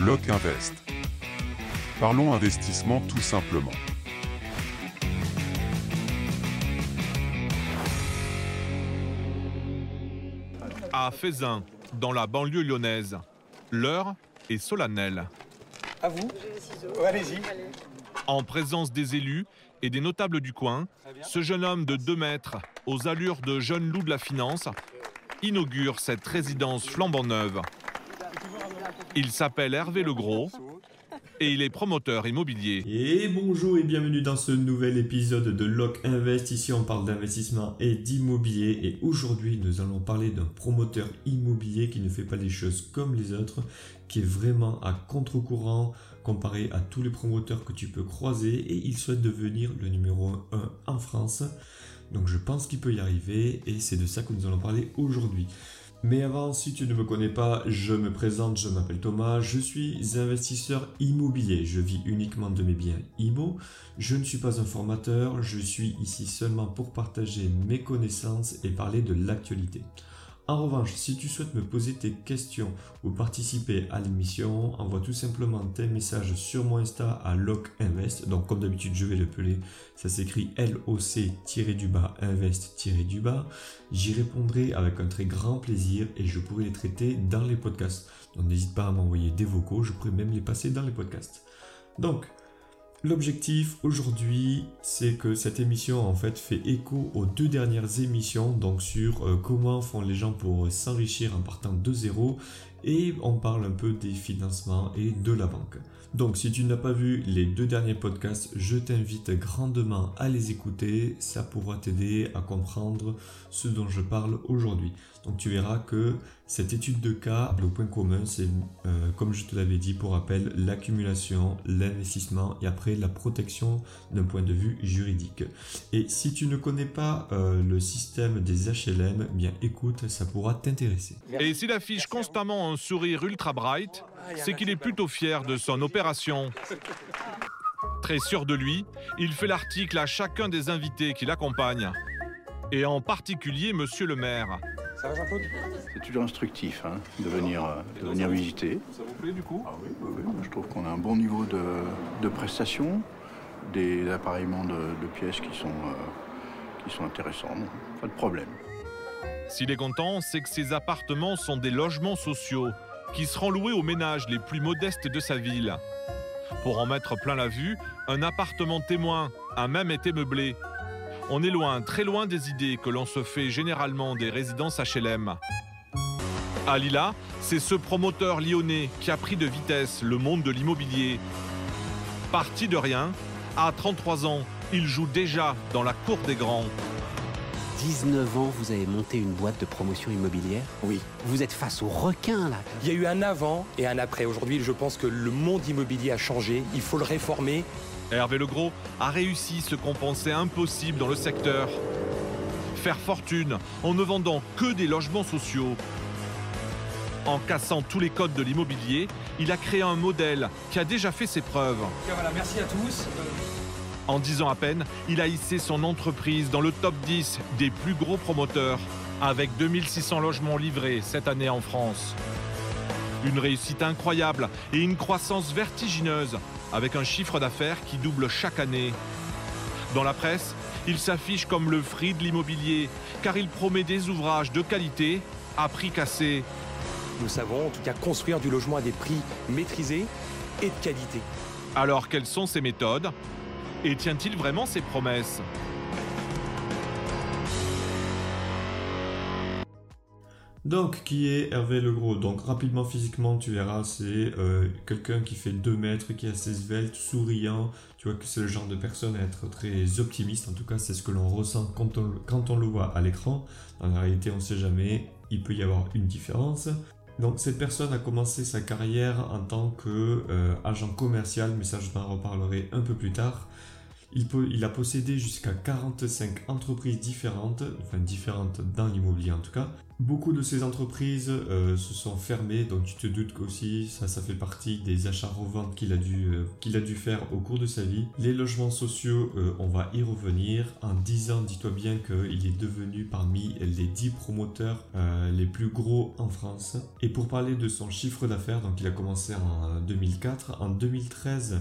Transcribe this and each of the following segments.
Bloc Invest. Parlons investissement tout simplement. À Fézin, dans la banlieue lyonnaise, l'heure est solennelle. À vous Allez-y. En présence des élus et des notables du coin, ce jeune homme de 2 mètres, aux allures de jeune loup de la finance, inaugure cette résidence flambant neuve. Il s'appelle Hervé Legros et il est promoteur immobilier. Et bonjour et bienvenue dans ce nouvel épisode de Lock Invest. Ici on parle d'investissement et d'immobilier et aujourd'hui nous allons parler d'un promoteur immobilier qui ne fait pas les choses comme les autres, qui est vraiment à contre-courant comparé à tous les promoteurs que tu peux croiser et il souhaite devenir le numéro 1 en France. Donc je pense qu'il peut y arriver et c'est de ça que nous allons parler aujourd'hui. Mais avant, si tu ne me connais pas, je me présente, je m'appelle Thomas, je suis investisseur immobilier, je vis uniquement de mes biens IMO, je ne suis pas un formateur, je suis ici seulement pour partager mes connaissances et parler de l'actualité. En revanche, si tu souhaites me poser tes questions ou participer à l'émission, envoie tout simplement tes messages sur mon Insta à LocInvest. Donc comme d'habitude, je vais le peler. Ça s'écrit LOC-du-bas invest-du-bas. J'y répondrai avec un très grand plaisir et je pourrai les traiter dans les podcasts. Donc n'hésite pas à m'envoyer des vocaux, je pourrais même les passer dans les podcasts. Donc, L'objectif aujourd'hui, c'est que cette émission en fait fait écho aux deux dernières émissions, donc sur euh, comment font les gens pour s'enrichir en partant de zéro, et on parle un peu des financements et de la banque. Donc si tu n'as pas vu les deux derniers podcasts, je t'invite grandement à les écouter, ça pourra t'aider à comprendre ce dont je parle aujourd'hui. Donc tu verras que cette étude de cas, le point commun, c'est euh, comme je te l'avais dit pour rappel, l'accumulation, l'investissement et après la protection d'un point de vue juridique. Et si tu ne connais pas euh, le système des HLM, bien écoute, ça pourra t'intéresser. Et s'il affiche constamment un sourire ultra bright, c'est qu'il est plutôt fier de son opération. Très sûr de lui, il fait l'article à chacun des invités qui l'accompagnent. Et en particulier Monsieur le maire. Ça va Jean-Claude C'est toujours instructif hein, de, venir, euh, de venir visiter. Ça vous plaît du coup Ah oui, oui, oui. Moi, Je trouve qu'on a un bon niveau de, de prestations, des appareillements de, de pièces qui sont, euh, qui sont intéressants. Non, Pas de problème. S'il est content, c'est que ces appartements sont des logements sociaux qui seront loués aux ménages les plus modestes de sa ville. Pour en mettre plein la vue, un appartement témoin a même été meublé. On est loin, très loin des idées que l'on se fait généralement des résidences HLM. À Lila, c'est ce promoteur lyonnais qui a pris de vitesse le monde de l'immobilier. Parti de rien, à 33 ans, il joue déjà dans la cour des grands. 19 ans, vous avez monté une boîte de promotion immobilière? Oui. Vous êtes face aux requins, là. Il y a eu un avant et un après. Aujourd'hui, je pense que le monde immobilier a changé. Il faut le réformer. Hervé Legros a réussi ce qu'on pensait impossible dans le secteur. Faire fortune en ne vendant que des logements sociaux. En cassant tous les codes de l'immobilier, il a créé un modèle qui a déjà fait ses preuves. voilà, merci à tous. En 10 ans à peine, il a hissé son entreprise dans le top 10 des plus gros promoteurs, avec 2600 logements livrés cette année en France. Une réussite incroyable et une croissance vertigineuse, avec un chiffre d'affaires qui double chaque année. Dans la presse, il s'affiche comme le free de l'immobilier, car il promet des ouvrages de qualité à prix cassé. Nous savons en tout cas construire du logement à des prix maîtrisés et de qualité. Alors quelles sont ses méthodes? Et tient-il vraiment ses promesses? Donc, qui est Hervé Legros Donc, rapidement, physiquement, tu verras, c'est euh, quelqu'un qui fait 2 mètres, qui est assez svelte, souriant. Tu vois que c'est le genre de personne à être très optimiste. En tout cas, c'est ce que l'on ressent quand on, quand on le voit à l'écran. Dans la réalité, on ne sait jamais. Il peut y avoir une différence. Donc, cette personne a commencé sa carrière en tant qu'agent commercial, mais ça, je t'en reparlerai un peu plus tard. Il, a possédé jusqu'à 45 entreprises différentes, enfin différentes dans l'immobilier en tout cas, Beaucoup de ces entreprises euh, se sont fermées, donc tu te doutes qu'aussi ça, ça fait partie des achats-reventes qu'il a, dû, euh, qu'il a dû faire au cours de sa vie. Les logements sociaux, euh, on va y revenir. En 10 ans, dis-toi bien qu'il est devenu parmi les 10 promoteurs les plus gros en France. Et pour parler de son chiffre d'affaires, donc il a commencé en 2004, en 2013,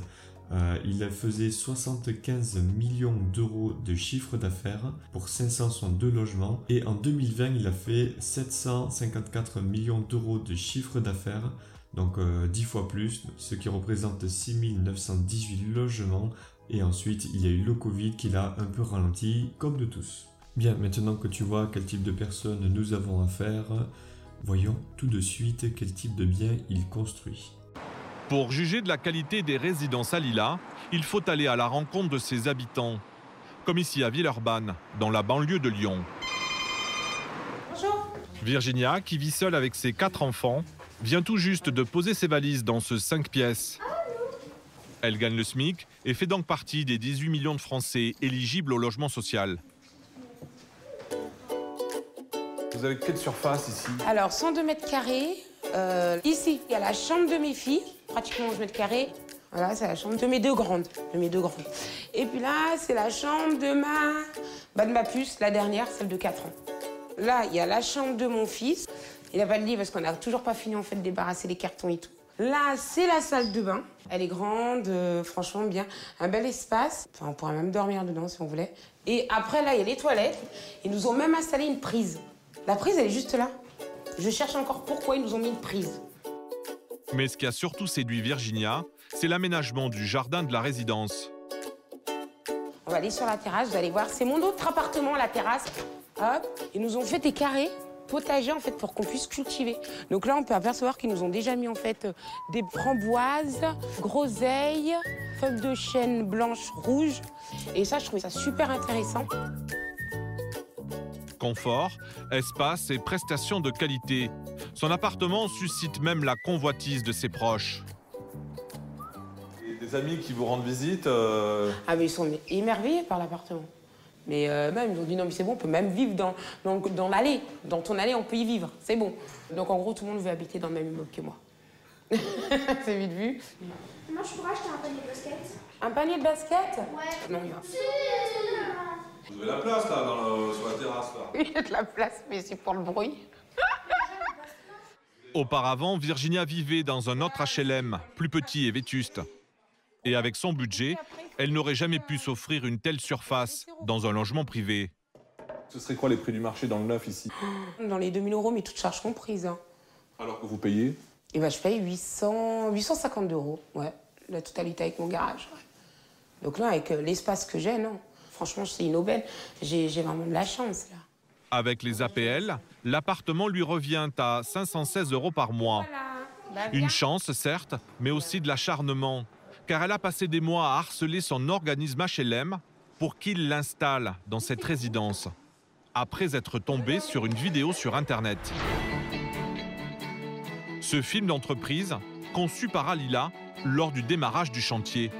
euh, il faisait 75 millions d'euros de chiffre d'affaires pour 562 logements et en 2020 il a fait 754 millions d'euros de chiffre d'affaires, donc 10 euh, fois plus, ce qui représente 6918 logements et ensuite il y a eu le Covid qui l'a un peu ralenti comme de tous. Bien, maintenant que tu vois quel type de personnes nous avons affaire, voyons tout de suite quel type de bien il construit. Pour juger de la qualité des résidences à Lila, il faut aller à la rencontre de ses habitants, comme ici à Villeurbanne, dans la banlieue de Lyon. Bonjour. Virginia, qui vit seule avec ses quatre enfants, vient tout juste de poser ses valises dans ce 5 pièces. Elle gagne le SMIC et fait donc partie des 18 millions de Français éligibles au logement social. Vous avez quelle surface ici? Alors, 102 mètres carrés. Euh, ici, il y a la chambre de mes filles pratiquement 11 mètres carrés. Voilà, c'est la chambre de mes deux grandes. De mes deux grandes. Et puis là, c'est la chambre de ma... Bah, de ma puce, la dernière, celle de 4 ans. Là, il y a la chambre de mon fils. Il n'a pas de lit parce qu'on n'a toujours pas fini en fait de débarrasser les cartons et tout. Là, c'est la salle de bain. Elle est grande, euh, franchement bien. Un bel espace. Enfin, on pourrait même dormir dedans si on voulait. Et après, là, il y a les toilettes. Ils nous ont même installé une prise. La prise, elle est juste là. Je cherche encore pourquoi ils nous ont mis une prise. Mais ce qui a surtout séduit Virginia, c'est l'aménagement du jardin de la résidence. On va aller sur la terrasse, vous allez voir, c'est mon autre appartement, la terrasse. Hop, ils nous ont fait des carrés potagers en fait pour qu'on puisse cultiver. Donc là, on peut apercevoir qu'ils nous ont déjà mis en fait des framboises, groseilles, feuilles de chêne blanches, rouges. Et ça, je trouvais ça super intéressant. Confort, espace et prestations de qualité. Son appartement suscite même la convoitise de ses proches. des amis qui vous rendent visite euh, Ah mais ils sont émerveillés par l'appartement. Mais euh, même, ils ont dit non mais c'est bon, on peut même vivre dans, dans, l'allée. Dans ton allée, on peut y vivre, c'est bon. Donc en gros, tout le monde veut habiter dans le même immeuble que moi. c'est vite vu. Moi, je pourrais acheter un panier de basket. Un panier de basket Ouais. Non, il y a... La place là, sur la terrasse là Il y a de la place, mais c'est pour le bruit. Auparavant, Virginia vivait dans un autre HLM, plus petit et vétuste. Et avec son budget, elle n'aurait jamais pu s'offrir une telle surface dans un logement privé. Ce serait quoi les prix du marché dans le neuf ici? Dans les 2000 euros, mais toutes charges comprises. Hein. Alors que vous payez? Eh ben, je paye 800, 850 euros, ouais, la totalité avec mon garage. Donc là, avec euh, l'espace que j'ai, non. Franchement, c'est une aubaine. J'ai vraiment de la chance, là. Avec les APL, l'appartement lui revient à 516 euros par mois. Bah, Une chance, certes, mais aussi de l'acharnement, car elle a passé des mois à harceler son organisme HLM pour qu'il l'installe dans cette résidence, après être tombée sur une vidéo sur Internet. Ce film d'entreprise, conçu par Alila lors du démarrage du chantier.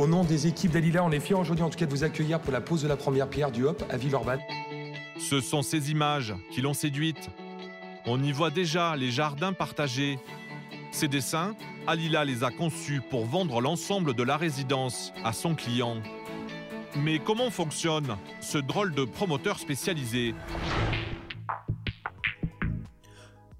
Au nom des équipes d'Alila, on est fiers aujourd'hui en tout cas de vous accueillir pour la pose de la première pierre du HOP à Villeurbanne. Ce sont ces images qui l'ont séduite. On y voit déjà les jardins partagés. Ces dessins, Alila les a conçus pour vendre l'ensemble de la résidence à son client. Mais comment fonctionne ce drôle de promoteur spécialisé?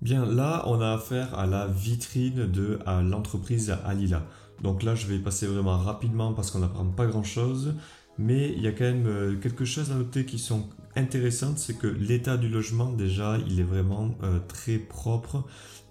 Bien, là, on a affaire à la vitrine de l'entreprise Alila. Donc là, je vais passer vraiment rapidement parce qu'on n'apprend pas grand-chose. Mais il y a quand même euh, quelque chose à noter qui sont intéressantes, c'est que l'état du logement déjà, il est vraiment euh, très propre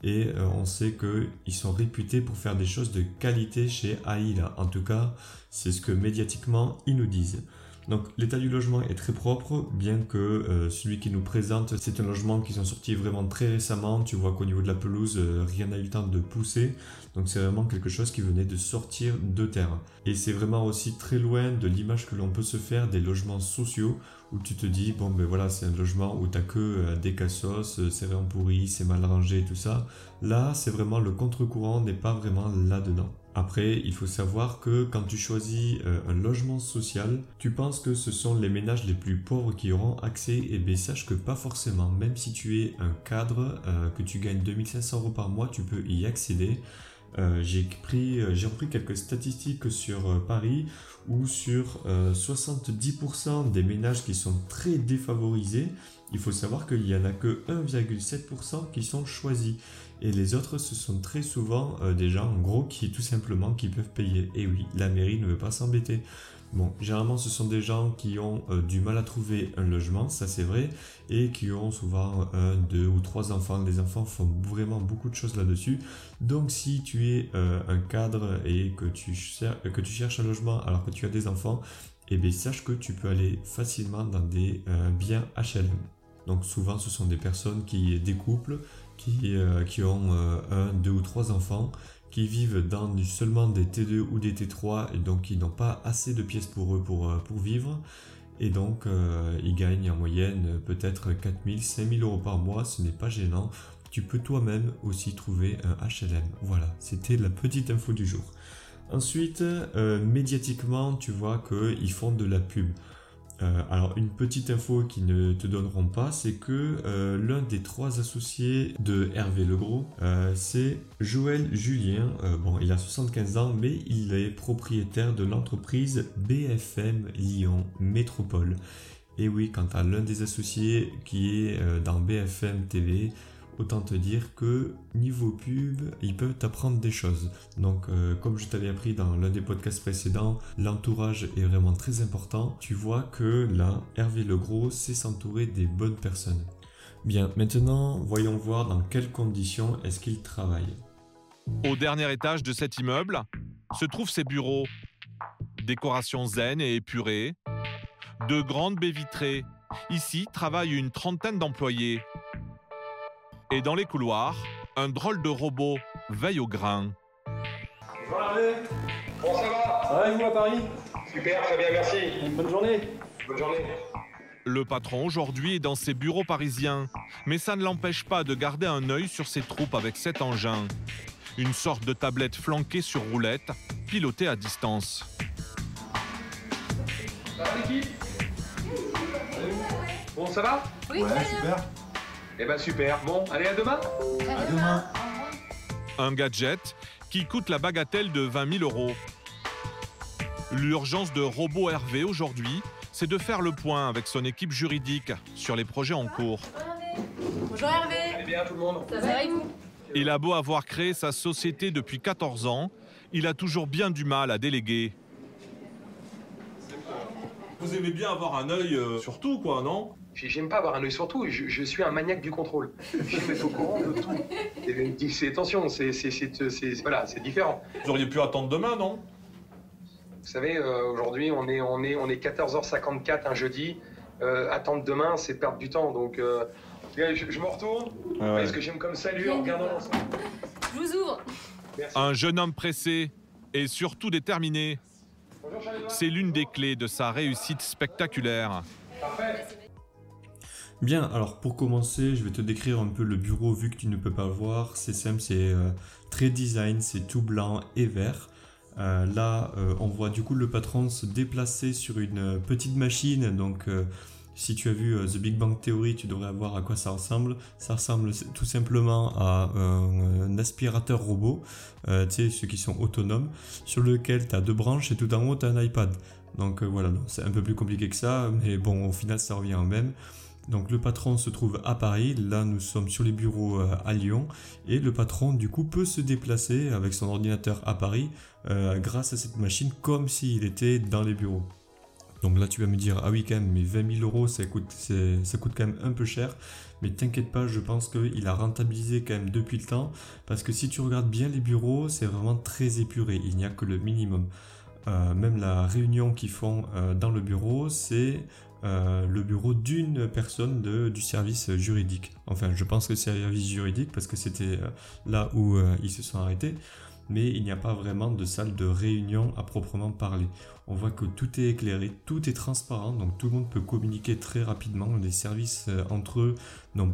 et euh, on sait qu'ils sont réputés pour faire des choses de qualité chez AILA. En tout cas, c'est ce que médiatiquement ils nous disent. Donc l'état du logement est très propre, bien que euh, celui qui nous présente, c'est un logement qui sont sortis vraiment très récemment. Tu vois qu'au niveau de la pelouse, euh, rien n'a eu le temps de pousser. Donc c'est vraiment quelque chose qui venait de sortir de terre. Et c'est vraiment aussi très loin de l'image que l'on peut se faire des logements sociaux où tu te dis, bon ben voilà, c'est un logement où t'as que euh, des cassos, c'est rien pourri, c'est mal rangé, tout ça. Là, c'est vraiment le contre-courant n'est pas vraiment là-dedans. Après, il faut savoir que quand tu choisis euh, un logement social, tu penses que ce sont les ménages les plus pauvres qui auront accès, et bien sache que pas forcément. Même si tu es un cadre, euh, que tu gagnes 2500 euros par mois, tu peux y accéder. Euh, j'ai pris, repris quelques statistiques sur Paris où sur 70% des ménages qui sont très défavorisés, il faut savoir qu'il n'y en a que 1,7% qui sont choisis. Et les autres, ce sont très souvent euh, des gens, en gros, qui tout simplement qui peuvent payer. Et oui, la mairie ne veut pas s'embêter. Bon, généralement, ce sont des gens qui ont euh, du mal à trouver un logement, ça c'est vrai, et qui ont souvent un, deux ou trois enfants. Les enfants font vraiment beaucoup de choses là-dessus. Donc, si tu es euh, un cadre et que tu, cherches un logement alors que tu as des enfants, eh bien, sache que tu peux aller facilement dans des biens HLM. Donc, souvent, ce sont des personnes qui découplent, qui, euh, qui ont euh, un, deux ou trois enfants, qui vivent dans seulement des T2 ou des T3 et donc qui n'ont pas assez de pièces pour eux pour, euh, pour vivre. Et donc ils gagnent en moyenne peut-être 4000, 5000 euros par mois, ce n'est pas gênant. Tu peux toi-même aussi trouver un HLM. Voilà, c'était la petite info du jour. Ensuite, médiatiquement, tu vois qu'ils font de la pub. Euh, alors une petite info qu'ils ne te donneront pas, c'est que euh, l'un des trois associés de Hervé Legros, euh, c'est Joël Julien. bon, il a 75 ans, mais il est propriétaire de l'entreprise BFM Lyon Métropole. Et oui, quant à l'un des associés qui est dans BFM TV, autant te dire que niveau pub, ils peuvent t'apprendre des choses. Donc, euh, comme je t'avais appris dans l'un des podcasts précédents, l'entourage est vraiment très important. Tu vois que là, Hervé Legros sait s'entourer des bonnes personnes. Bien, maintenant, voyons voir dans quelles conditions est-ce qu'il travaille. Au dernier étage de cet immeuble se trouvent ses bureaux. Décoration zen et épurée. De grandes baies vitrées. Ici travaillent une trentaine d'employés. Et dans les couloirs, un drôle de robot veille au grain. Bonjour Hervé Bon ça va? Ça va et vous à Paris? Super, très bien, merci. Une bonne journée Bonne journée. Le patron aujourd'hui est dans ses bureaux parisiens, mais ça ne l'empêche pas de garder un œil sur ses troupes avec cet engin. Une sorte de tablette flanquée sur roulette, pilotée à distance. Ça va l'équipe? Bon ça va? Oui, ouais, super eh ben super. Bon, allez, à demain. À demain. Un gadget qui coûte la bagatelle de 20 000 euros. L'urgence de Robot Hervé aujourd'hui, c'est de faire le point avec son équipe juridique sur les projets en cours. Bonjour Hervé. Allez bien tout le monde. Ça va avec vous? Il a beau avoir créé sa société depuis 14 ans, il a toujours bien du mal à déléguer. Vous aimez bien avoir un œil euh, sur tout, quoi, non? J'aime pas avoir un œil sur tout, je, suis un maniaque du contrôle. J'aime être au courant de tout. C'est attention, c'est voilà, c'est différent. Vous auriez pu attendre demain, non? Vous savez, euh, aujourd'hui, on est, on, est, on est 14h54 un jeudi. Euh, attendre demain, c'est perdre du temps. Donc, euh, je, me retourne. Est-ce que j'aime comme salut en regardant l'ensemble Je vous ouvre. Un jeune homme pressé et surtout déterminé. C'est l'une des clés de sa réussite spectaculaire. Parfait. Bien, alors pour commencer, je vais te décrire un peu le bureau vu que tu ne peux pas le voir. C'est simple, c'est euh, très design, c'est tout blanc et vert. Euh, là, euh, on voit du coup le patron se déplacer sur une petite machine. Donc, si tu as vu The Big Bang Theory, tu devrais voir à quoi ça ressemble. Ça ressemble tout simplement à un, aspirateur robot, tu sais, ceux qui sont autonomes, sur lequel tu as deux branches et tout en haut, tu as un iPad. Donc voilà, c'est un peu plus compliqué que ça, mais bon, au final, ça revient au même. Donc le patron se trouve à Paris, là nous sommes sur les bureaux euh, à Lyon, et le patron du coup peut se déplacer avec son ordinateur à Paris euh, grâce à cette machine comme s'il était dans les bureaux. Donc là tu vas me dire, ah oui quand même, mais 20 000 euros ça coûte, ça coûte quand même un peu cher, mais t'inquiète pas, je pense qu'il a rentabilisé quand même depuis le temps, parce que si tu regardes bien les bureaux, c'est vraiment très épuré, il n'y a que le minimum. Euh, même la réunion qu'ils font dans le bureau, c'est euh, le bureau d'une personne du service juridique. Enfin, je pense que c'est le service juridique parce que c'était euh, là où euh, ils se sont arrêtés. mais il n'y a pas vraiment de salle de réunion à proprement parler. On voit que tout est éclairé, tout est transparent, donc tout le monde peut communiquer très rapidement. Les services entre eux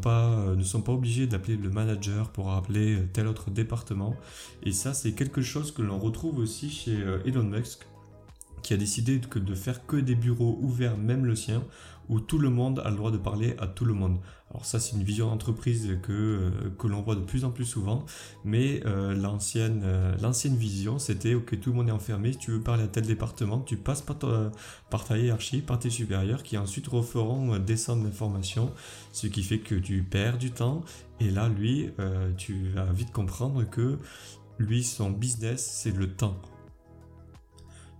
pas, ne sont pas obligés d'appeler le manager pour appeler tel autre département. Et ça, c'est quelque chose que l'on retrouve aussi chez Elon Musk, qui a décidé de faire que des bureaux ouverts, même le sien, où tout le monde a le droit de parler à tout le monde. Alors ça c'est une vision d'entreprise que, euh, que l'on voit de plus en plus souvent, mais euh, l'ancienne, euh, l'ancienne vision c'était ok tout le monde est enfermé, si tu veux parler à tel département, tu passes par ta, par ta hiérarchie, par tes supérieurs qui ensuite referont descendre l'information, ce qui fait que tu perds du temps, et là lui tu vas vite comprendre que lui son business c'est le temps.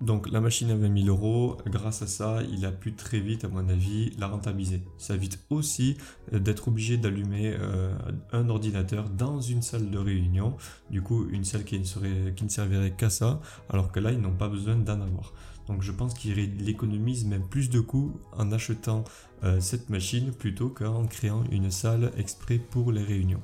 Donc la machine à 20 000 euros, grâce à ça, il a pu très vite, à mon avis, la rentabiliser. Ça évite aussi euh, d'être obligé d'allumer euh, un ordinateur dans une salle de réunion, du coup une salle qui ne, servirait qu'à ça, alors que là, ils n'ont pas besoin d'en avoir. Donc je pense qu'il économise même plus de coûts en achetant euh, cette machine plutôt qu'en créant une salle exprès pour les réunions.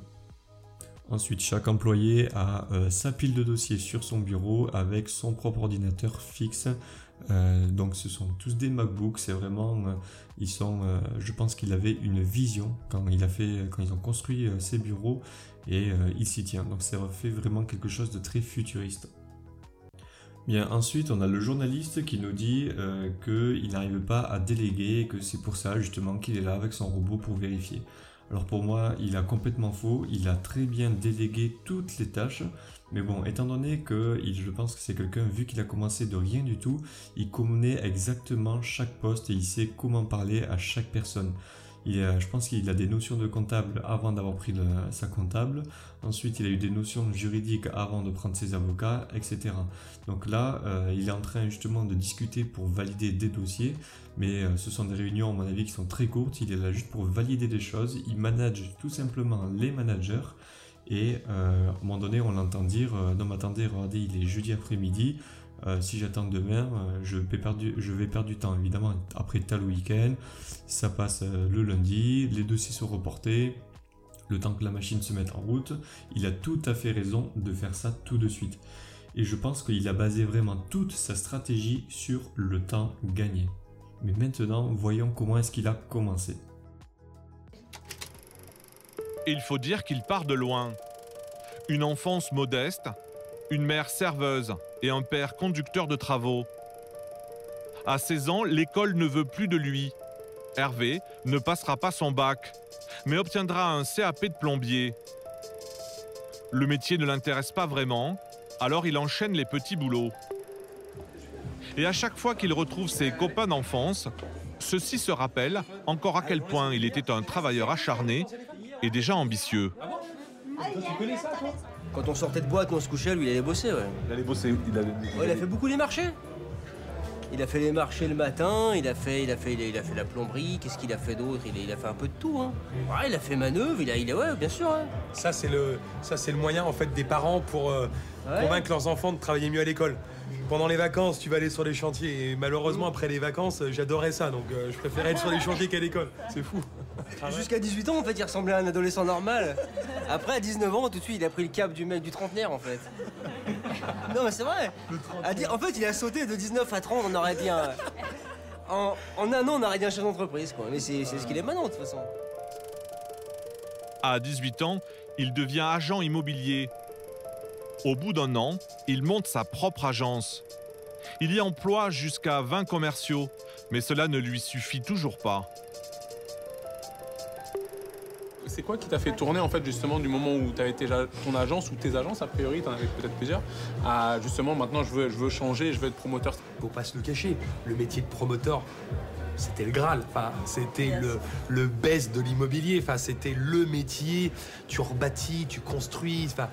Ensuite, chaque employé a euh, sa pile de dossiers sur son bureau avec son propre ordinateur fixe. Euh, donc ce sont tous des MacBooks, c'est vraiment, euh, ils sont, je pense qu'il avait une vision quand il a fait, quand ils ont construit ses bureaux et il s'y tient. Donc ça fait vraiment quelque chose de très futuriste. Bien, ensuite, on a le journaliste qui nous dit qu'il n'arrive pas à déléguer, que c'est pour ça justement qu'il est là avec son robot pour vérifier. Alors pour moi, il a complètement faux, il a très bien délégué toutes les tâches, mais bon, étant donné que je pense que c'est quelqu'un, vu qu'il a commencé de rien du tout, il connaît exactement chaque poste et il sait comment parler à chaque personne je pense qu'il a des notions de comptable avant d'avoir pris sa comptable. Ensuite, il a eu des notions juridiques avant de prendre ses avocats, etc. Donc là, euh, il est en train justement de discuter pour valider des dossiers, mais euh, ce sont des réunions, à mon avis, qui sont très courtes. Il est là juste pour valider des choses. Il manage tout simplement les managers. Et euh, à un moment donné, on l'entend dire Non, mais attendez, regardez, il est jeudi après-midi. Euh, si j'attends demain, euh, je, vais perdre du, temps. Évidemment, après tel week-end, ça passe euh, le lundi, les dossiers sont reportés, le temps que la machine se mette en route. Il a tout à fait raison de faire ça tout de suite. Et je pense qu'il a basé vraiment toute sa stratégie sur le temps gagné. Mais maintenant, voyons comment est-ce qu'il a commencé. Il faut dire qu'il part de loin. Une enfance modeste, une mère serveuse et un père conducteur de travaux. À 16 ans, l'école ne veut plus de lui. Hervé ne passera pas son bac, mais obtiendra un CAP de plombier. Le métier ne l'intéresse pas vraiment, alors il enchaîne les petits boulots. Et à chaque fois qu'il retrouve ses copains d'enfance, ceux-ci se rappellent encore à quel point il était un travailleur acharné et déjà ambitieux. Quand on sortait de boîte, on se couchait, lui, il allait bosser, ouais. Il allait bosser, il, allait... Ouais, il a fait beaucoup les marchés. Il a fait les marchés le matin, il a fait, il a fait, il a fait la plomberie, qu'est-ce qu'il a fait d'autre? Il, il, a fait un peu de tout, hein. Ouais, il a fait manœuvre, il a, il a, ouais, bien sûr. Hein. Ça, c'est le, ça, c'est le moyen, en fait, des parents pour euh, convaincre leurs enfants de travailler mieux à l'école. Pendant les vacances, tu vas aller sur les chantiers. Et malheureusement, après les vacances, j'adorais ça. Donc, euh, je préférais être sur les chantiers qu'à l'école. C'est fou. Jusqu'à 18 ans, en fait, il ressemblait à un adolescent normal. Après, à 19 ans, tout de suite, il a pris le cap du mec du trentenaire, en fait. Non, mais c'est vrai. En fait, il a sauté de 19 à 30, on aurait bien. En, un an, on aurait bien chef d'entreprise, quoi. Mais c'est ce qu'il est maintenant, de toute façon. À 18 ans, il devient agent immobilier. Au bout d'un an, il monte sa propre agence. Il y emploie jusqu'à 20 commerciaux, mais cela ne lui suffit toujours pas c'est quoi qui t'a fait tourner en fait justement du moment où tu avais déjà ton agence ou tes agences a priori, tu en avais peut-être plusieurs, à justement maintenant je veux, je veux changer, je veux être promoteur? Faut pas se le cacher, le métier de promoteur, c'était le Graal. Enfin, c'était le, le best de l'immobilier. Enfin, c'était le métier. Tu rebâtis, tu construis. Enfin.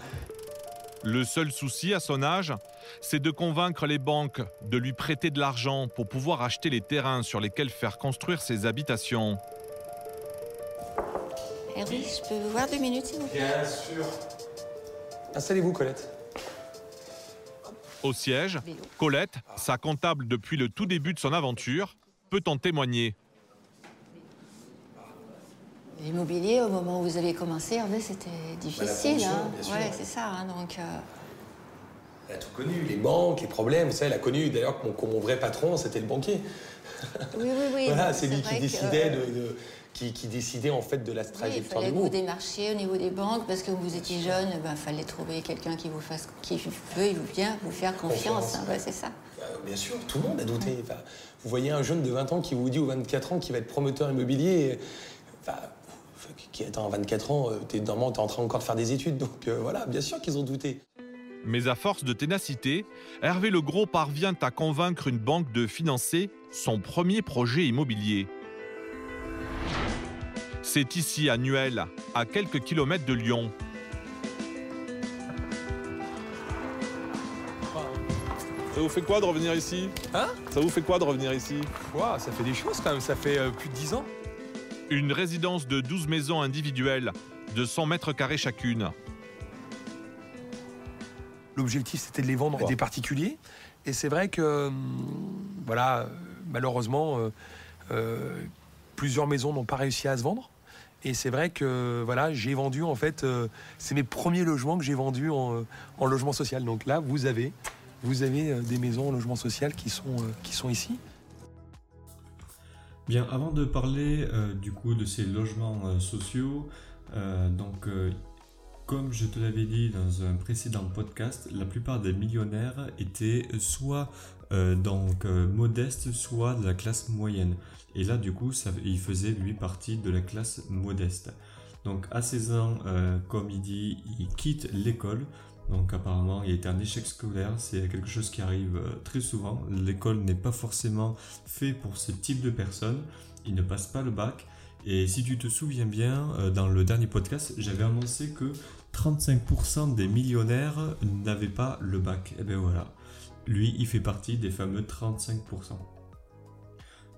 Le seul souci à son âge, c'est de convaincre les banques de lui prêter de l'argent pour pouvoir acheter les terrains sur lesquels faire construire ses habitations. Hervé, je peux vous voir deux minutes, s'il vous plaît Bien sûr. Installez-vous, Colette. Au siège, Colette, sa comptable depuis le tout début de son aventure, peut en témoigner. L'immobilier, au moment où vous avez commencé, Hervé, c'était difficile. Hein. Ouais, c'est ça. Hein, donc, euh, Elle a tout connu, les banques, les problèmes. Ça, elle a connu d'ailleurs que mon, mon vrai patron, c'était le banquier. Oui, oui, oui. voilà, c'est lui qui décidait que- de, de- qui, qui décidait en fait de la Oui, il trajectoire fallait du que vous groupe. démarchiez au niveau des banques parce que vous étiez jeune, il fallait trouver quelqu'un qui vous fasse, qui veuille bien vous faire confiance. Hein, ouais, c'est ça. Euh, bien sûr, tout le monde a douté. Enfin, vous voyez un jeune de 20 ans qui vous dit aux 24 ans qu'il va être promoteur immobilier. Enfin, qui attend 24 ans, euh, t'es normalement t'es en train encore de faire des études, donc euh, voilà, bien sûr qu'ils ont douté. Mais à force de ténacité, Hervé Legros parvient à convaincre une banque de financer son premier projet immobilier. C'est ici, à Nuel, à quelques kilomètres de Lyon. Ça vous fait quoi de revenir ici? Hein? Ça vous fait quoi de revenir ici? Ça fait des choses quand même, ça fait euh, plus de 10 ans. Une résidence de 12 maisons individuelles, de 100 mètres carrés chacune. L'objectif, c'était de les vendre à des particuliers. Et c'est vrai que, hum, voilà, euh, malheureusement, euh, euh, plusieurs maisons n'ont pas réussi à se vendre. Et c'est vrai que, voilà, j'ai vendu, en fait, euh, c'est mes premiers logements que j'ai vendus en, euh, en logement social. Donc là, vous avez, vous avez euh, des maisons en logement social qui sont, qui sont ici. Bien, avant de parler du coup de ces logements sociaux, donc comme je te l'avais dit dans un précédent podcast, la plupart des millionnaires étaient soit donc modestes, soit de la classe moyenne. Et là, du coup, il faisait lui partie de la classe modeste. Donc à 16 ans, euh, comme il dit, il quitte l'école. Donc apparemment, il a été un échec scolaire. C'est quelque chose qui arrive euh, très souvent. L'école n'est pas forcément fait pour ce type de personnes. Il ne passe pas le bac. Et si tu te souviens bien, euh, dans le dernier podcast, j'avais annoncé que 35% des millionnaires n'avaient pas le bac. Et bien voilà. Lui, il fait partie des fameux 35%.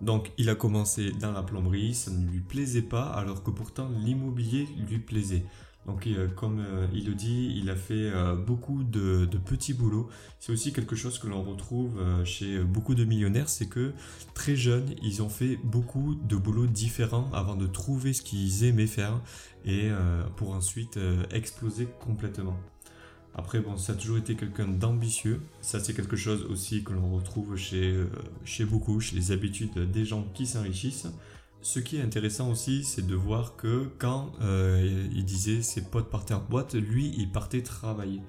Donc il a commencé dans la plomberie, ça ne lui plaisait pas, alors que pourtant l'immobilier lui plaisait. Donc euh, comme euh, il le dit, il a fait euh, beaucoup de, petits boulots. C'est aussi quelque chose que l'on retrouve chez beaucoup de millionnaires, c'est que très jeunes, ils ont fait beaucoup de boulots différents avant de trouver ce qu'ils aimaient faire et pour ensuite exploser complètement. Après, bon, ça a toujours été quelqu'un d'ambitieux. Ça, c'est quelque chose aussi que l'on retrouve chez, euh, chez beaucoup, chez les habitudes des gens qui s'enrichissent. Ce qui est intéressant aussi, c'est de voir que quand euh, il disait ses potes partaient en boîte, lui, il partait travailler.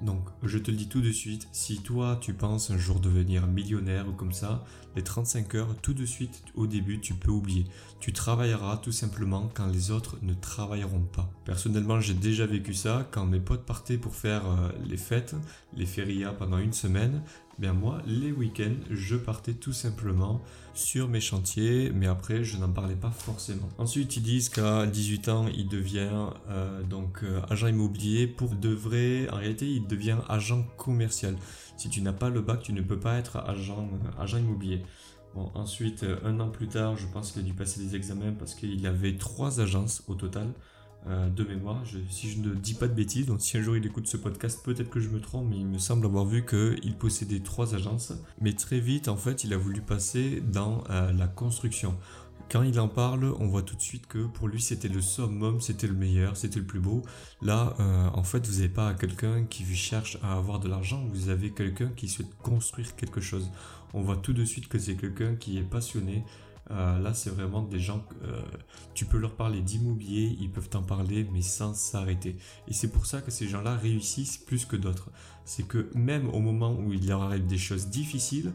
Donc, je te le dis tout de suite, si toi, tu penses un jour devenir millionnaire ou comme ça, les 35 heures, tout de suite, au début, tu peux oublier. Tu travailleras tout simplement quand les autres ne travailleront pas. Personnellement, j'ai déjà vécu ça quand mes potes partaient pour faire euh, les fêtes, les férias pendant une semaine. Bien moi, les week-ends, je partais tout simplement sur mes chantiers, mais après, je n'en parlais pas forcément. Ensuite, ils disent qu'à 18 ans, il devient euh, donc euh, agent immobilier. Pour de vrai, en réalité, il devient agent commercial. Si tu n'as pas le bac, tu ne peux pas être agent, euh, immobilier. Bon, ensuite, un an plus tard, je pense qu'il a dû passer des examens parce qu'il avait trois agences au total euh, de mémoire, si je ne dis pas de bêtises. Donc, si un jour il écoute ce podcast, peut-être que je me trompe, mais il me semble avoir vu qu'il possédait trois agences. Mais très vite, en fait, il a voulu passer dans euh, la construction. Quand il en parle, on voit tout de suite que pour lui c'était le summum, c'était le meilleur, c'était le plus beau. Là, euh, en fait, vous n'avez pas quelqu'un qui cherche à avoir de l'argent, vous avez quelqu'un qui souhaite construire quelque chose. On voit tout de suite que c'est quelqu'un qui est passionné. Euh, là, c'est vraiment des gens, euh, tu peux leur parler d'immobilier, ils peuvent t'en parler, mais sans s'arrêter. Et c'est pour ça que ces gens-là réussissent plus que d'autres. C'est que même au moment où il leur arrive des choses difficiles,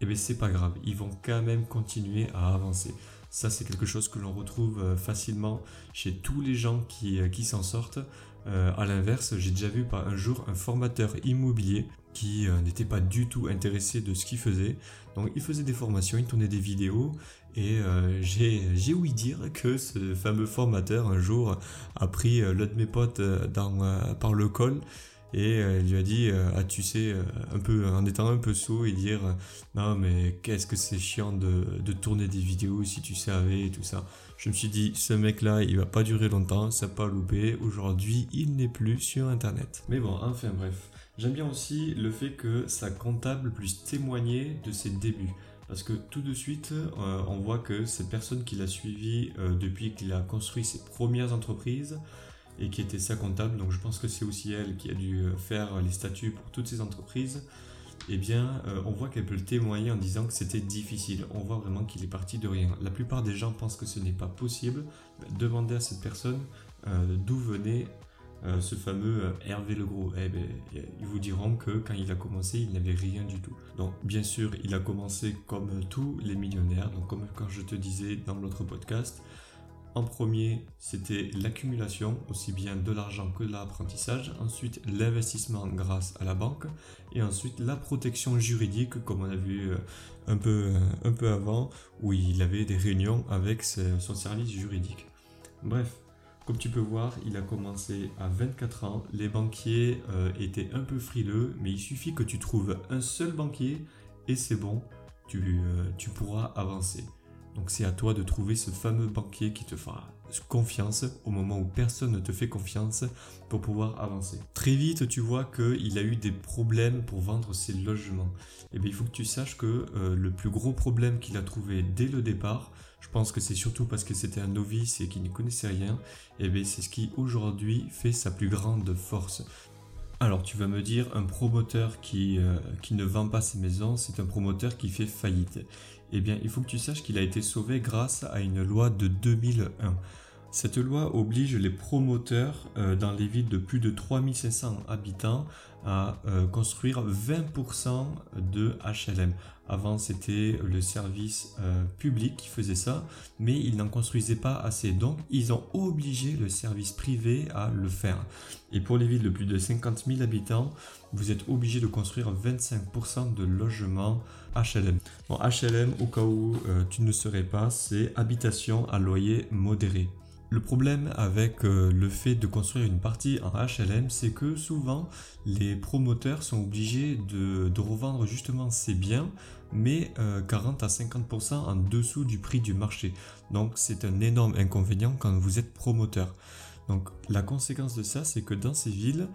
eh bien c'est pas grave, ils vont quand même continuer à avancer. Ça, c'est quelque chose que l'on retrouve euh, facilement chez tous les gens qui, euh, qui s'en sortent. Euh, à l'inverse, j'ai déjà vu par un jour un formateur immobilier qui n'était pas du tout intéressé de ce qu'il faisait. Donc, il faisait des formations, il tournait des vidéos, et euh, j'ai ouï dire que ce fameux formateur un jour a pris euh, l'un de mes potes euh, par le col et lui a dit ah tu sais un peu en étant un peu sot et dire non mais qu'est-ce que c'est chiant de, de tourner des vidéos si tu savais et tout ça je me suis dit ce mec là il va pas durer longtemps ça pas loupé aujourd'hui il n'est plus sur internet mais bon enfin bref j'aime bien aussi le fait que sa comptable puisse témoigner de ses débuts parce que tout de suite, euh, on voit que cette personne qui l'a suivi euh, depuis qu'il a construit ses premières entreprises, et qui était sa comptable, donc je pense que c'est aussi elle qui a dû euh, faire les statuts pour toutes ces entreprises, eh bien, on voit qu'elle peut le témoigner en disant que c'était difficile. On voit vraiment qu'il est parti de rien. La plupart des gens pensent que ce n'est pas possible. Demandez à cette personne d'où venait ce fameux Hervé Legros. Eh ben, ils vous diront que quand il a commencé, il n'avait rien du tout. Donc, bien sûr, il a commencé comme tous les millionnaires, donc comme je te disais dans l'autre podcast, en premier, c'était l'accumulation, aussi bien de l'argent que de l'apprentissage. Ensuite, l'investissement grâce à la banque. Et ensuite, la protection juridique, comme on a vu euh, un peu, euh, un peu avant, où il avait des réunions avec son service juridique. Bref, comme tu peux voir, il a commencé à 24 ans. Les banquiers euh, étaient un peu frileux, mais il suffit que tu trouves un seul banquier et c'est bon, tu, tu pourras avancer. Donc c'est à toi de trouver ce fameux banquier qui te fera confiance au moment où personne ne te fait confiance pour pouvoir avancer. Très vite, tu vois qu'il a eu des problèmes pour vendre ses logements. Eh bien, il faut que tu saches que euh, le plus gros problème qu'il a trouvé dès le départ, je pense que c'est surtout parce que c'était un novice et qu'il ne connaissait rien, et eh bien c'est ce qui aujourd'hui fait sa plus grande force. Alors tu vas me dire, un promoteur qui, euh, qui ne vend pas ses maisons, c'est un promoteur qui fait faillite. Eh bien, il faut que tu saches qu'il a été sauvé grâce à une loi de 2001. Cette loi oblige les promoteurs euh, dans les villes de plus de 3500 habitants à euh, construire 20% de HLM. Avant, c'était le service euh, public qui faisait ça, mais ils n'en construisaient pas assez. Donc, ils ont obligé le service privé à le faire. Et pour les villes de plus de 50 000 habitants, vous êtes obligé de construire 25% de logements HLM. Bon, HLM, au cas où euh, tu ne serais pas, c'est habitation à loyer modéré. Le problème avec euh, le fait de construire une partie en HLM, c'est que souvent les promoteurs sont obligés de, revendre justement ces biens, mais 40 euh, à 50% en dessous du prix du marché. Donc c'est un énorme inconvénient quand vous êtes promoteur. Donc la conséquence de ça, c'est que dans ces villes,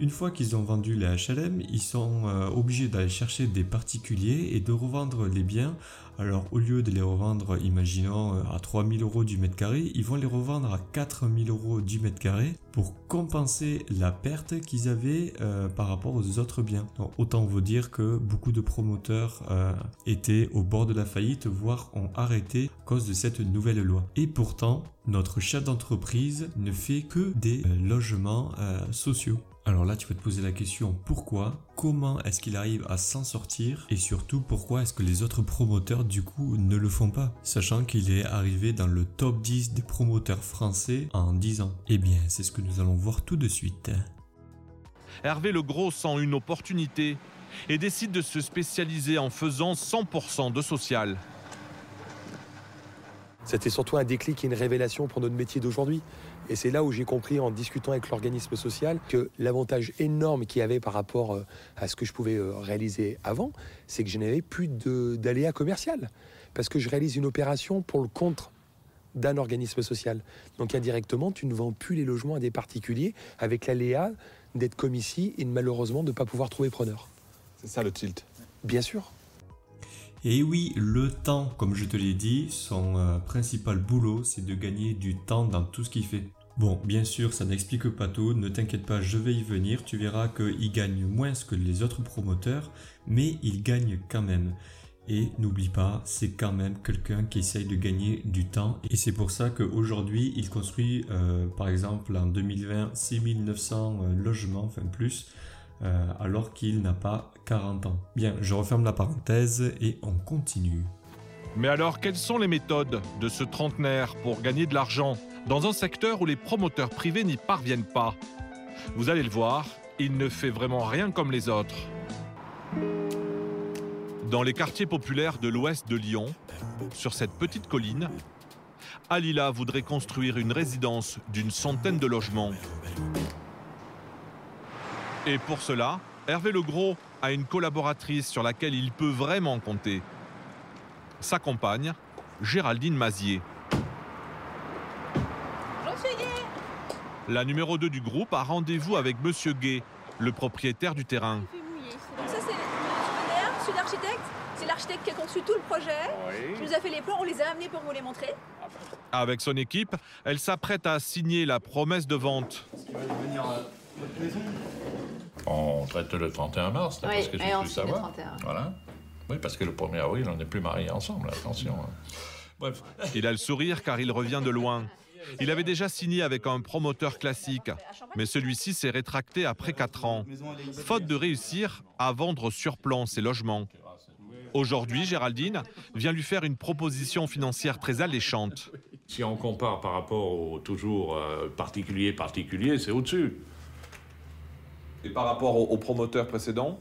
une fois qu'ils ont vendu les HLM, ils sont euh, obligés d'aller chercher des particuliers et de revendre les biens. Alors au lieu de les revendre, imaginons, euh, à 3000 euros du mètre carré, ils vont les revendre à 4000 euros du mètre carré pour compenser la perte qu'ils avaient euh, par rapport aux autres biens. Autant vous dire que beaucoup de promoteurs étaient au bord de la faillite, voire ont arrêté à cause de cette nouvelle loi. Et pourtant, notre chef d'entreprise ne fait que des logements sociaux. Alors là, tu peux te poser la question pourquoi, comment est-ce qu'il arrive à s'en sortir? Et surtout pourquoi est-ce que les autres promoteurs du coup ne le font pas, sachant qu'il est arrivé dans le top 10 des promoteurs français en 10 ans. Eh bien, c'est ce que nous allons voir tout de suite. Hervé Le Gros sent une opportunité et décide de se spécialiser en faisant 100% de social. C'était surtout un déclic et une révélation pour notre métier d'aujourd'hui. Et c'est là où j'ai compris en discutant avec l'organisme social que l'avantage énorme qu'il y avait par rapport euh, à ce que je pouvais euh, réaliser avant, c'est que je n'avais plus d'aléas commercial. Parce que je réalise une opération pour le compte d'un organisme social. Donc indirectement, tu ne vends plus les logements à des particuliers avec l'aléa d'être comme ici et malheureusement de ne pas pouvoir trouver preneur. C'est ça le tilt. Bien sûr. Et oui, le temps, comme je te l'ai dit, son euh, principal boulot, c'est de gagner du temps dans tout ce qu'il fait. Bon, bien sûr, ça n'explique pas tout, ne t'inquiète pas, je vais y venir, tu verras qu'il gagne moins que les autres promoteurs, mais il gagne quand même. Et n'oublie pas, c'est quand même quelqu'un qui essaye de gagner du temps. Et c'est pour ça qu'aujourd'hui, il construit, euh, par exemple, en 2020, 6900 euh, logements, enfin plus, euh, alors qu'il n'a pas 40 ans. Bien, je referme la parenthèse et on continue. Mais alors, quelles sont les méthodes de ce trentenaire pour gagner de l'argent dans un secteur où les promoteurs privés n'y parviennent pas? Vous allez le voir, il ne fait vraiment rien comme les autres. Dans les quartiers populaires de l'ouest de Lyon, sur cette petite colline, Alila voudrait construire une résidence d'une centaine de logements. Et pour cela, Hervé Legros a une collaboratrice sur laquelle il peut vraiment compter. Sa compagne, Géraldine Mazier. La numéro 2 du groupe a rendez-vous avec Monsieur Gay, le propriétaire du terrain. Donc ça c'est le architecte. C'est l'architecte qui a conçu tout le projet. Il nous a fait les plans, on les a amenés pour vous les montrer. Avec son équipe, elle s'apprête à signer la promesse de vente. On traite le 31 mars, Oui, parce que je le savoir. 31. Voilà. Oui, parce que le 1er avril, on n'est plus mariés ensemble, attention. hein. Bref. Il a le sourire car il revient de loin. Il avait déjà signé avec un promoteur classique, mais celui-ci s'est rétracté après 4 ans, faute de réussir à vendre sur plan ses logements. Aujourd'hui, Géraldine vient lui faire une proposition financière très alléchante. Si on compare par rapport au toujours euh, particulier particulier, c'est au-dessus. Et par rapport au, promoteur précédent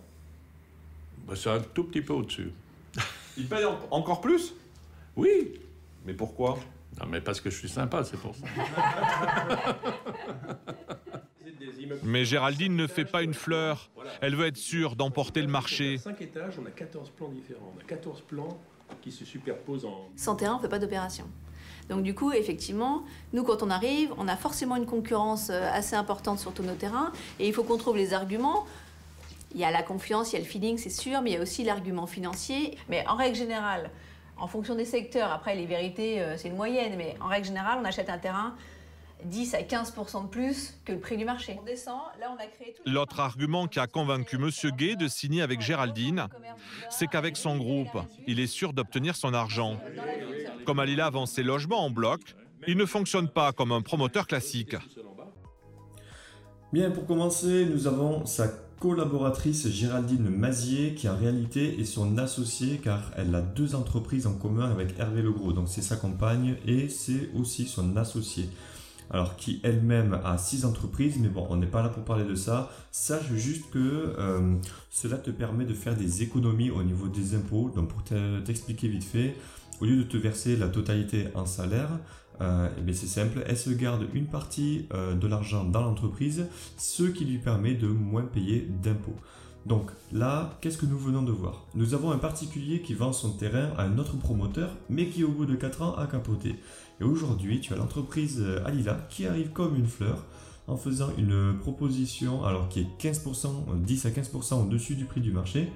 Ben, c'est un tout petit peu au-dessus. Il paye encore plus? Oui. Mais pourquoi? Non, mais parce que je suis sympa, c'est pour ça. Mais Géraldine ne fait pas une fleur. Elle veut être sûre d'emporter le marché. 5 étages, on a 14 plans différents. On a 14 plans qui se superposent en. Sans terrain, on ne fait pas d'opération. Donc du coup, effectivement, nous, quand on arrive, on a forcément une concurrence euh, assez importante sur tous nos terrains, et il faut qu'on trouve les arguments. Il y a la confiance, il y a le feeling, c'est sûr, mais il y a aussi l'argument financier. Mais en règle générale, en fonction des secteurs, après les vérités, euh, c'est une moyenne, mais en règle générale, on achète un terrain 10 à 15% de plus que le prix du marché. On descend, là on a créé tout... L'autre argument qui a convaincu Monsieur Gay de signer avec Géraldine, c'est qu'avec son groupe, il est sûr d'obtenir son argent. Comme Alila vend ses logements en bloc, il ne fonctionne pas comme un promoteur classique. Bien, pour commencer, nous avons sa collaboratrice Géraldine Mazier qui en réalité est son associée car elle a deux entreprises en commun avec Hervé Legros. Donc c'est sa compagne et c'est aussi son associé. Alors qui elle-même a six entreprises, mais bon, on n'est pas là pour parler de ça. Sache juste que euh, cela te permet de faire des économies au niveau des impôts. Donc pour te- t'expliquer vite fait, au lieu de te verser la totalité en salaire, euh, eh c'est simple, elle se garde une partie euh, de l'argent dans l'entreprise, ce qui lui permet de moins payer d'impôts. Donc là, qu'est-ce que nous venons de voir? Nous avons un particulier qui vend son terrain à un autre promoteur, mais qui au bout de 4 ans a capoté. Et aujourd'hui, tu as l'entreprise euh, Alila qui arrive comme une fleur en faisant une proposition alors qui est 15%, euh, 10 à 15% au-dessus du prix du marché.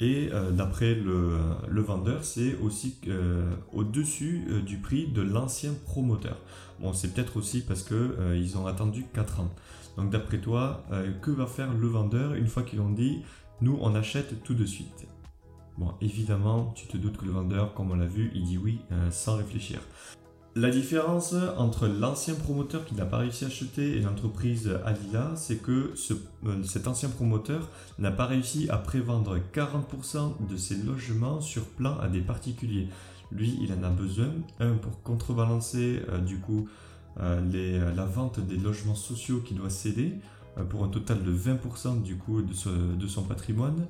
Et euh, d'après le, vendeur, c'est aussi euh, au-dessus euh, du prix de l'ancien promoteur. Bon, c'est peut-être aussi parce que euh, ils ont attendu 4 ans. Donc d'après toi, euh, que va faire le vendeur une fois qu'ils ont dit nous on achète tout de suite? Bon, évidemment, tu te doutes que le vendeur, comme on l'a vu, il dit oui euh, sans réfléchir. La différence entre l'ancien promoteur qui n'a pas réussi à acheter et l'entreprise Alila, c'est que euh, cet ancien promoteur n'a pas réussi à prévendre 40% de ses logements sur plan à des particuliers. Lui, il en a besoin, un, pour contrebalancer du coup les- euh, la vente des logements sociaux qu'il doit céder, euh, pour un total de 20% du coup de, de son patrimoine,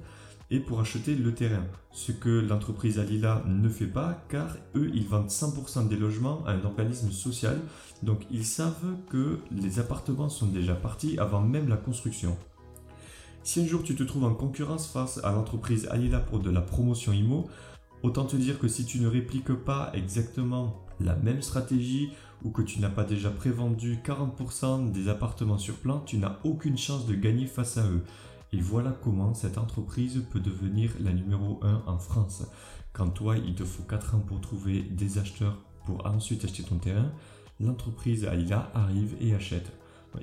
et pour acheter le terrain. Ce que l'entreprise Alila ne fait pas car eux ils vendent 100% des logements à un organisme social. Donc ils savent que les appartements sont déjà partis avant même la construction. Si un jour tu te trouves en concurrence face à l'entreprise Alila pour de la promotion IMO, autant te dire que si tu ne répliques pas exactement la même stratégie ou que tu n'as pas déjà prévendu 40% des appartements sur plan, tu n'as aucune chance de gagner face à eux. Et voilà comment cette entreprise peut devenir la numéro 1 en France. Quand toi, il te faut 4 ans pour trouver des acheteurs pour ensuite acheter ton terrain, l'entreprise Alila arrive et achète.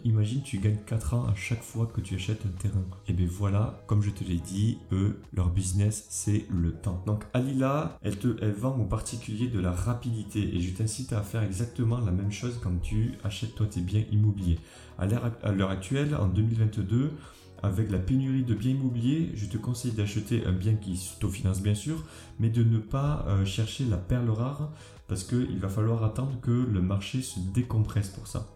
Imagine, tu gagnes 4 ans à chaque fois que tu achètes un terrain. Et bien voilà, comme je te l'ai dit, eux, leur business, c'est le temps. Donc Alila, elle, elle vend aux particuliers de la rapidité. Et je t'incite à faire exactement la même chose quand tu achètes toi tes biens immobiliers. À l'heure à l'heure actuelle, en 2022, avec la pénurie de biens immobiliers, je te conseille d'acheter un bien qui s'autofinance bien sûr, mais de ne pas euh, chercher la perle rare parce qu'il va falloir attendre que le marché se décompresse pour ça.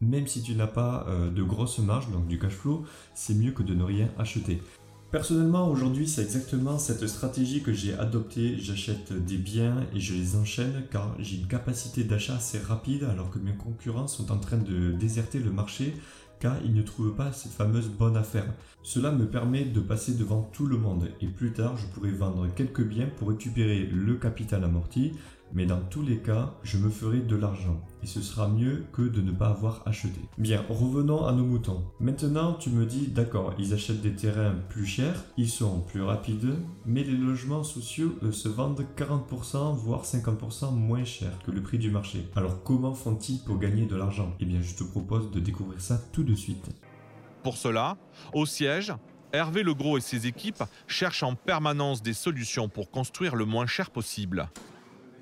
Même si tu n'as pas euh, de grosses marges, donc du cash flow, c'est mieux que de ne rien acheter. Personnellement, aujourd'hui, c'est exactement cette stratégie que j'ai adoptée. J'achète des biens et je les enchaîne car j'ai une capacité d'achat assez rapide alors que mes concurrents sont en train de déserter le marché car ils ne trouvent pas cette fameuse bonne affaire. Cela me permet de passer devant tout le monde et plus tard je pourrai vendre quelques biens pour récupérer le capital amorti, Mais dans tous les cas, je me ferai de l'argent et ce sera mieux que de ne pas avoir acheté. Bien, revenons à nos moutons. Maintenant, tu me dis, d'accord, ils achètent des terrains plus chers, ils sont plus rapides, mais les logements sociaux se vendent 40% voire 50% moins cher que le prix du marché. Alors comment font-ils pour gagner de l'argent? Eh bien, je te propose de découvrir ça tout de suite. Pour cela, au siège, Hervé Legros et ses équipes cherchent en permanence des solutions pour construire le moins cher possible.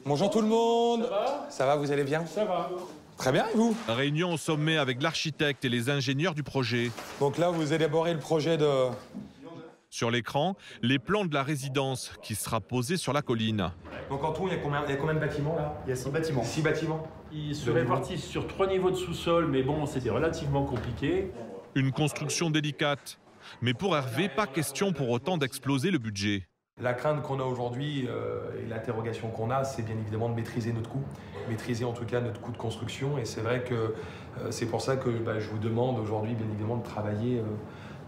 Bonjour tout le monde Ça va? Ça va, vous allez bien? Ça va. Très bien, et vous? Réunion au sommet avec l'architecte et les ingénieurs du projet. Donc là, vous élaborez le projet de... Sur l'écran, les plans de la résidence qui sera posée sur la colline. Donc en tout, il y a combien, il y a combien de bâtiments là? Il y a six bâtiments. Six bâtiments. Ils se répartissent sur trois niveaux de sous-sol, mais bon, c'était relativement compliqué. Une construction délicate. Mais pour Hervé, pas question pour autant d'exploser le budget. La crainte qu'on a aujourd'hui euh, et l'interrogation qu'on a, c'est bien évidemment de maîtriser notre coût, maîtriser en tout cas notre coût de construction. Et c'est vrai que euh, c'est pour ça que bah, je vous demande aujourd'hui, bien évidemment, de travailler euh,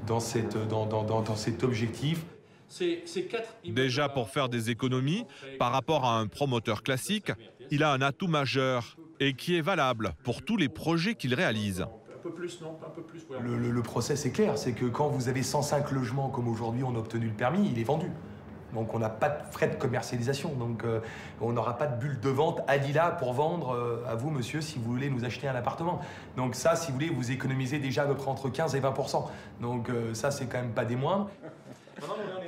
dans, cette, dans, dans, dans, dans cet objectif. C'est c'est quatre Déjà pour faire des économies, par rapport à un promoteur classique, il a un atout majeur et qui est valable pour tous les projets qu'il réalise. Un peu plus, non Un peu plus, ouais. Le, le- le process est clair, c'est que quand vous avez 105 logements comme aujourd'hui on a obtenu le permis, il est vendu. Donc on n'a pas de frais de commercialisation, donc euh, on n'aura pas de bulle de vente à Lila pour vendre euh, à vous monsieur si vous voulez nous acheter un appartement. Donc ça si vous voulez vous économisez déjà à peu près entre 15 et 20%. Donc euh, ça c'est quand même pas des moindres.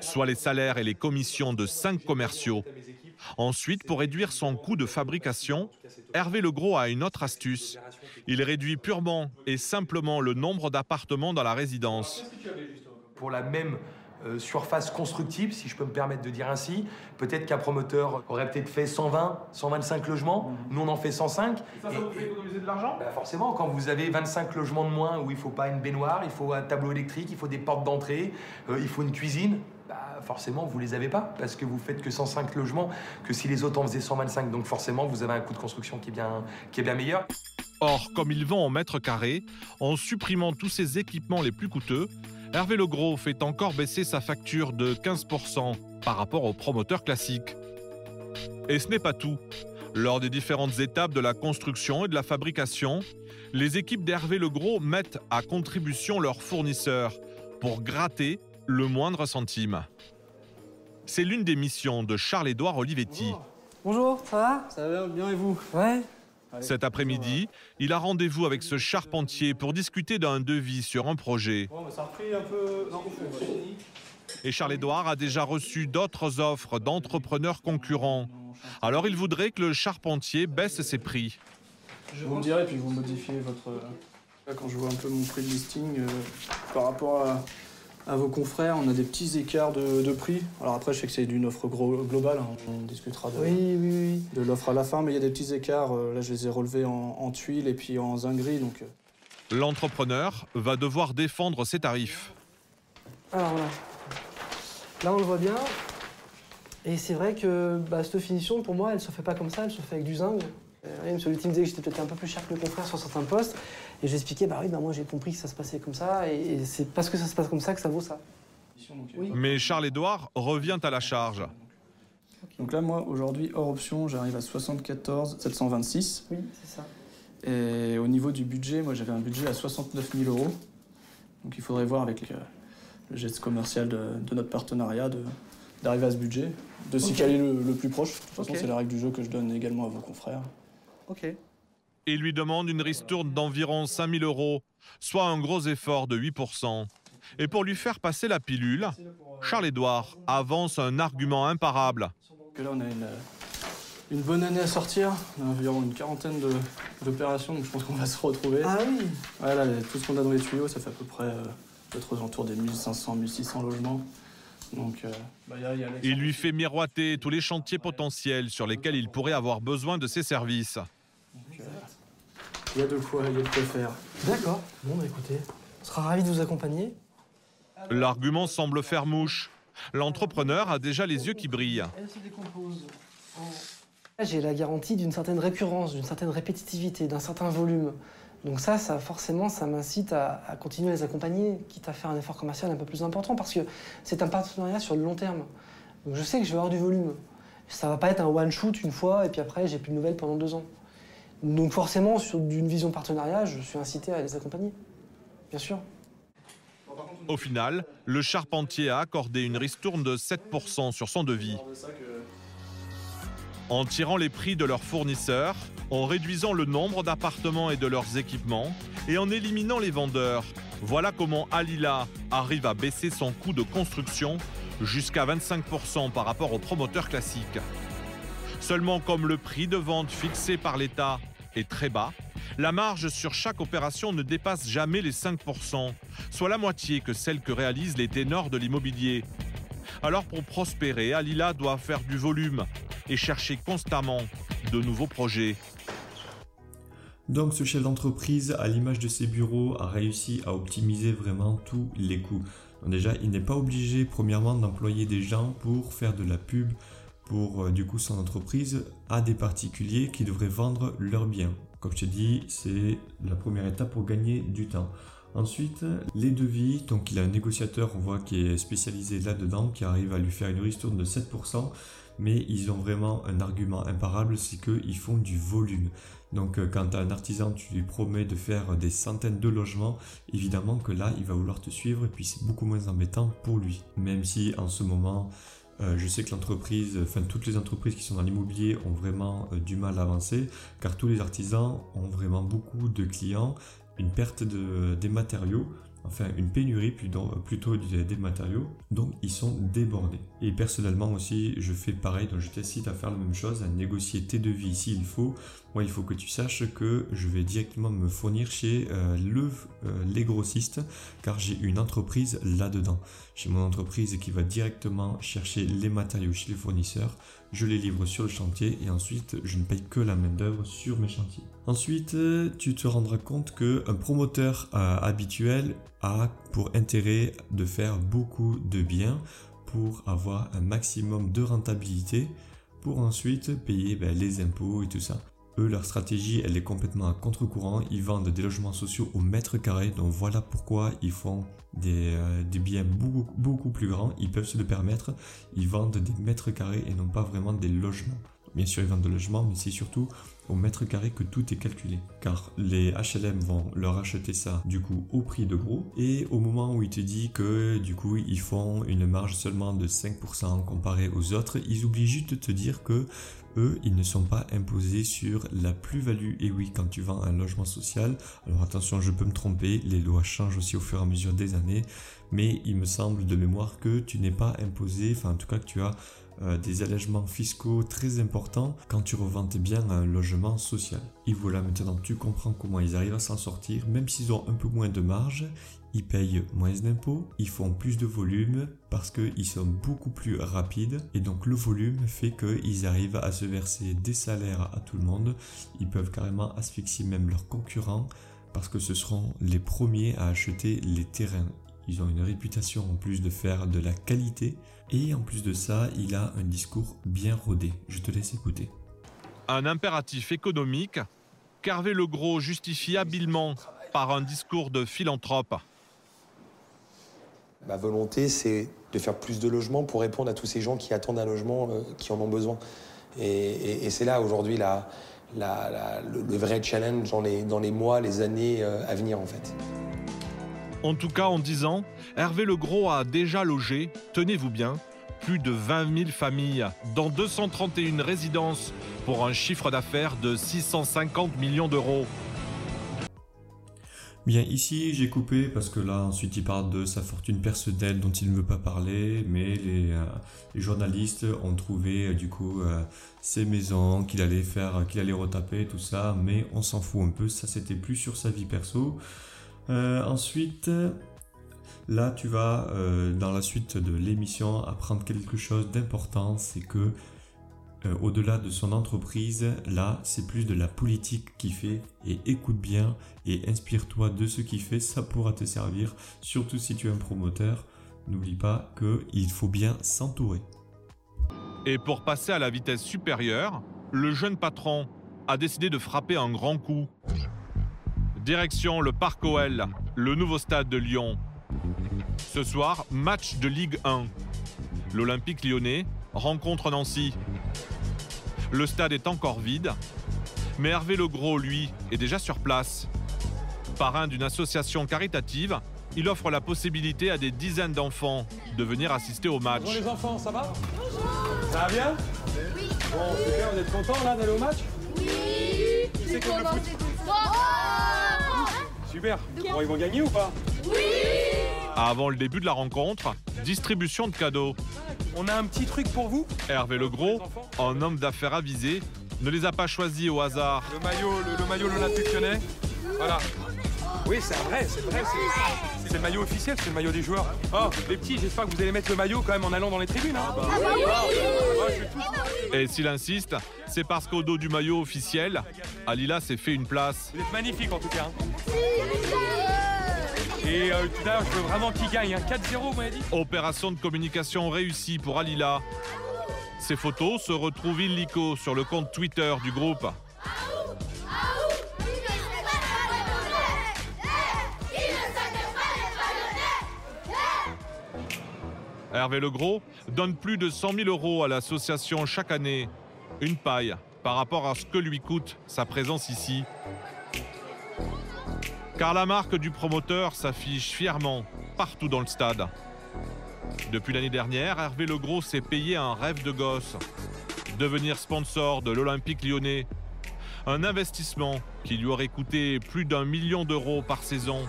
soit les salaires et les commissions de cinq commerciaux. Ensuite, pour réduire son coût de fabrication, Hervé Legros a une autre astuce. Il réduit purement et simplement le nombre d'appartements dans la résidence. Pour la même euh, surface constructible, si je peux me permettre de dire ainsi, peut-être qu'un promoteur aurait peut-être fait 120, 125 logements, nous on en fait 105. Ça, ça vous fait économiser de l'argent? Bah forcément, quand vous avez 25 logements de moins où il faut pas une baignoire, il faut un tableau électrique, il faut des portes d'entrée, euh, il faut une cuisine, bah forcément vous les avez pas parce que vous faites que 105 logements que si les autres en faisaient 125. Donc forcément vous avez un coût de construction qui est bien, qui est bien meilleur. Or, comme ils vont en mètres carrés, en supprimant tous ces équipements les plus coûteux, Hervé Legros fait encore baisser sa facture de 15% par rapport au promoteur classique. Et ce n'est pas tout. Lors des différentes étapes de la construction et de la fabrication, les équipes d'Hervé Legros mettent à contribution leurs fournisseurs pour gratter le moindre centime. C'est l'une des missions de Charles-Édouard Olivetti. Bonjour, ça va? Ça va bien et vous? Ouais. Cet après-midi, il a rendez-vous avec ce charpentier pour discuter d'un devis sur un projet. Et Charles-Édouard a déjà reçu d'autres offres d'entrepreneurs concurrents. Alors il voudrait que le charpentier baisse ses prix. Vous me direz, puis vous modifiez votre. Là, quand je vois un peu mon prix de listing euh, par rapport à, à vos confrères, on a des petits écarts de, de prix. Alors après, je sais que c'est d'une offre gro- globale, hein, on discutera de, Oui, oui, oui. de l'offre à la fin, mais il y a des petits écarts. euh, Là, je les ai relevés en, en tuiles et puis en zinguerie, donc. euh, L'entrepreneur va devoir défendre ses tarifs. Alors là, là on le voit bien. Et c'est vrai que bah, cette finition, pour moi, elle se fait pas comme ça, elle se fait avec du zinc. Euh, Lutti me disait que j'étais peut-être un peu plus cher que le confrère sur certains postes. Et je lui expliquais, bah oui, bah moi j'ai compris que ça se passait comme ça. Et, et c'est parce que ça se passe comme ça que ça vaut ça. Oui. Mais Charles-Édouard revient à la charge. Donc là, moi, aujourd'hui, hors option, j'arrive à 74 726. Oui, c'est ça. Et au niveau du budget, moi, j'avais un budget à 69 000 euros. Donc il faudrait voir avec le, le geste commercial de, de notre partenariat d'arriver à ce budget, de s'y caler le, le plus proche. De toute façon, c'est la règle du jeu que je donne également à vos confrères. Ok. Il lui demande une ristourne d'environ 5000 euros, soit un gros effort de 8%. Et pour lui faire passer la pilule, Charles-Édouard avance un argument imparable. Là, on a une, une bonne année à sortir. On a environ une quarantaine de- d'opérations, donc je pense qu'on va se retrouver. Ah oui Voilà, tout ce qu'on a dans les tuyaux, ça fait à peu près euh, peut-être aux des 1500, 1600 logements. Donc, euh, bah, il y a- il y a Alexandre Il lui fait miroiter tous les chantiers potentiels sur lesquels il pourrait avoir besoin de ses services. Donc, euh, Il y a de quoi, il y a de quoi faire. D'accord. Bon, bah écoutez, on sera ravis de vous accompagner. L'argument semble faire mouche. L'entrepreneur a déjà les yeux qui brillent. Elle se décompose J'ai la garantie d'une certaine récurrence, d'une certaine répétitivité, d'un certain volume. Donc ça, ça forcément, ça m'incite à, à continuer à les accompagner, quitte à faire un effort commercial un peu plus important, parce que c'est un partenariat sur le long terme. Donc je sais que je vais avoir du volume. Ça va pas être un one shoot une fois et puis après j'ai plus de nouvelles pendant deux ans. Donc forcément, sur d'une vision partenariat, je suis incité à les accompagner. Bien sûr. Au final, le charpentier a accordé une ristourne de 7% sur son devis. En tirant les prix de leurs fournisseurs, en réduisant le nombre d'appartements et de leurs équipements, et en éliminant les vendeurs, voilà comment Alila arrive à baisser son coût de construction jusqu'à 25% par rapport aux promoteurs classiques. Seulement comme le prix de vente fixé par l'État est très bas, la marge sur chaque opération ne dépasse jamais les 5%, soit la moitié que celle que réalisent les ténors de l'immobilier. Alors pour prospérer, Alila doit faire du volume et chercher constamment de nouveaux projets. Donc ce chef d'entreprise, à l'image de ses bureaux, a réussi à optimiser vraiment tous les coûts. déjà, il n'est pas obligé premièrement d'employer des gens pour faire de la pub pour euh, du coup son entreprise à des particuliers qui devraient vendre leurs biens. Comme je t'ai dit, c'est la première étape pour gagner du temps. Ensuite, les devis, donc il a un négociateur, on voit, qui est spécialisé là-dedans, qui arrive à lui faire une ristourne de 7%, mais ils ont vraiment un argument imparable, c'est qu'ils font du volume. Donc euh, quand as un artisan, tu lui promets de faire des centaines de logements, évidemment que là, il va vouloir te suivre, et puis c'est beaucoup moins embêtant pour lui. Même si en ce moment, euh, je sais que l'entreprise, enfin toutes les entreprises qui sont dans l'immobilier ont vraiment euh, du mal à avancer, car tous les artisans ont vraiment beaucoup de clients, une perte de, des matériaux, enfin une pénurie plutôt, des matériaux, donc ils sont débordés. Et personnellement aussi, je fais pareil, donc je t'incite à faire la même chose, à négocier tes devis s'il faut. Moi, il faut que tu saches que je vais directement me fournir chez euh, le, euh, les grossistes, car j'ai une entreprise là-dedans. J'ai mon entreprise qui va directement chercher les matériaux chez les fournisseurs, je les livre sur le chantier et ensuite je ne paye que la main d'œuvre sur mes chantiers. Ensuite, tu te rendras compte qu'un promoteur euh, habituel a pour intérêt de faire beaucoup de biens pour avoir un maximum de rentabilité pour ensuite payer ben, les impôts et tout ça. Leur stratégie, elle est complètement à contre-courant. Ils vendent des logements sociaux au mètre carré. Donc voilà pourquoi ils font des, euh, biens beaucoup, beaucoup plus grands. Ils peuvent se le permettre. Ils vendent des mètres carrés et non pas vraiment des logements. Bien sûr, ils vendent des logements, mais c'est surtout au mètre carré que tout est calculé. Car les HLM vont leur acheter ça du coup au prix de gros. Et au moment où il te dit que du coup ils font une marge seulement de 5% comparé aux autres, ils oublient juste de te dire que eux, ils ne sont pas imposés sur la plus-value. Et oui, quand tu vends un logement social, alors attention, je peux me tromper, les lois changent aussi au fur et à mesure des années, mais il me semble de mémoire que tu n'es pas imposé, enfin en tout cas que tu as euh, des allègements fiscaux très importants quand tu revends bien un logement social. Et voilà, maintenant tu comprends comment ils arrivent à s'en sortir, même s'ils ont un peu moins de marge, ils payent moins d'impôts, ils font plus de volume parce qu'ils sont beaucoup plus rapides et donc le volume fait qu'ils arrivent à se verser des salaires à tout le monde, ils peuvent carrément asphyxier même leurs concurrents parce que ce seront les premiers à acheter les terrains. Ils ont une réputation en plus de faire de la qualité et en plus de ça, il a un discours bien rodé. Je te laisse écouter. Un impératif économique qu'Hervé Legros justifie habilement par un discours de philanthrope. Ma volonté, c'est de faire plus de logements pour répondre à tous ces gens qui attendent un logement, euh, qui en ont besoin. Et, c'est là aujourd'hui le, vrai challenge dans les, dans les mois, les années euh, à venir en fait. En tout cas, en 10 ans, Hervé Legros a déjà logé, tenez-vous bien, plus de 20 000 familles dans 231 résidences pour un chiffre d'affaires de 650 millions d'euros. Bien, ici j'ai coupé parce que là ensuite il parle de sa fortune personnelle dont il ne veut pas parler, mais les, euh, journalistes ont trouvé euh, du coup euh, ses maisons qu'il allait faire, qu'il allait retaper, tout ça, mais on s'en fout un peu, ça c'était plus sur sa vie perso. Ensuite, là tu vas dans la suite de l'émission apprendre quelque chose d'important, c'est que euh, au-delà de son entreprise, là, c'est plus de la politique qui fait. Et écoute bien et inspire-toi de ce qu'il fait, ça pourra te servir, surtout si tu es un promoteur. N'oublie pas qu'il faut bien s'entourer. Et pour passer à la vitesse supérieure, le jeune patron a décidé de frapper un grand coup. Direction le Parc OL, le nouveau stade de Lyon. Ce soir, match de Ligue 1. L'Olympique lyonnais rencontre Nancy. Le stade est encore vide, mais Hervé Legros, lui, est déjà sur place. Parrain d'une association caritative, il offre la possibilité à des dizaines d'enfants de venir assister au match. Bonjour les enfants, ça va Ça va bien Oui. Bon, super, vous êtes contents là d'aller au match Oui. C'est comme le foot. Super. Bon, ils vont gagner ou pas Oui. Avant le début de la rencontre, distribution de cadeaux. On a un petit truc pour vous Hervé Legros, un homme d'affaires avisé, ne les a pas choisis au hasard. Le maillot, le, le maillot de l'Olympique lyonnais. Voilà. Oui, c'est vrai, c'est vrai. c'est- C'est le maillot officiel, c'est le maillot des joueurs. Oh, les petits, j'espère que vous allez mettre le maillot quand même en allant dans les tribunes. Hein. bah oui. Ouais, je vais tout- Et s'il insiste, c'est parce qu'au dos du maillot officiel, Alila s'est fait une place. Vous êtes magnifiques en tout cas. hein. Et euh, tout à l'heure, je veux vraiment qu'il gagne. Hein. 4-0, vous m'avez dit? Opération de communication réussie pour Alila. Ces photos se retrouvent illico sur le compte Twitter du groupe. Hervé Legros donne plus de 100 000 euros à l'association chaque année. Une paille par rapport à ce que lui coûte sa présence ici. Car la marque du promoteur s'affiche fièrement partout dans le stade. Depuis l'année dernière, Hervé Legros s'est payé un rêve de gosse. Devenir sponsor de l'Olympique lyonnais. Un investissement qui lui aurait coûté plus d'un million d'euros par saison.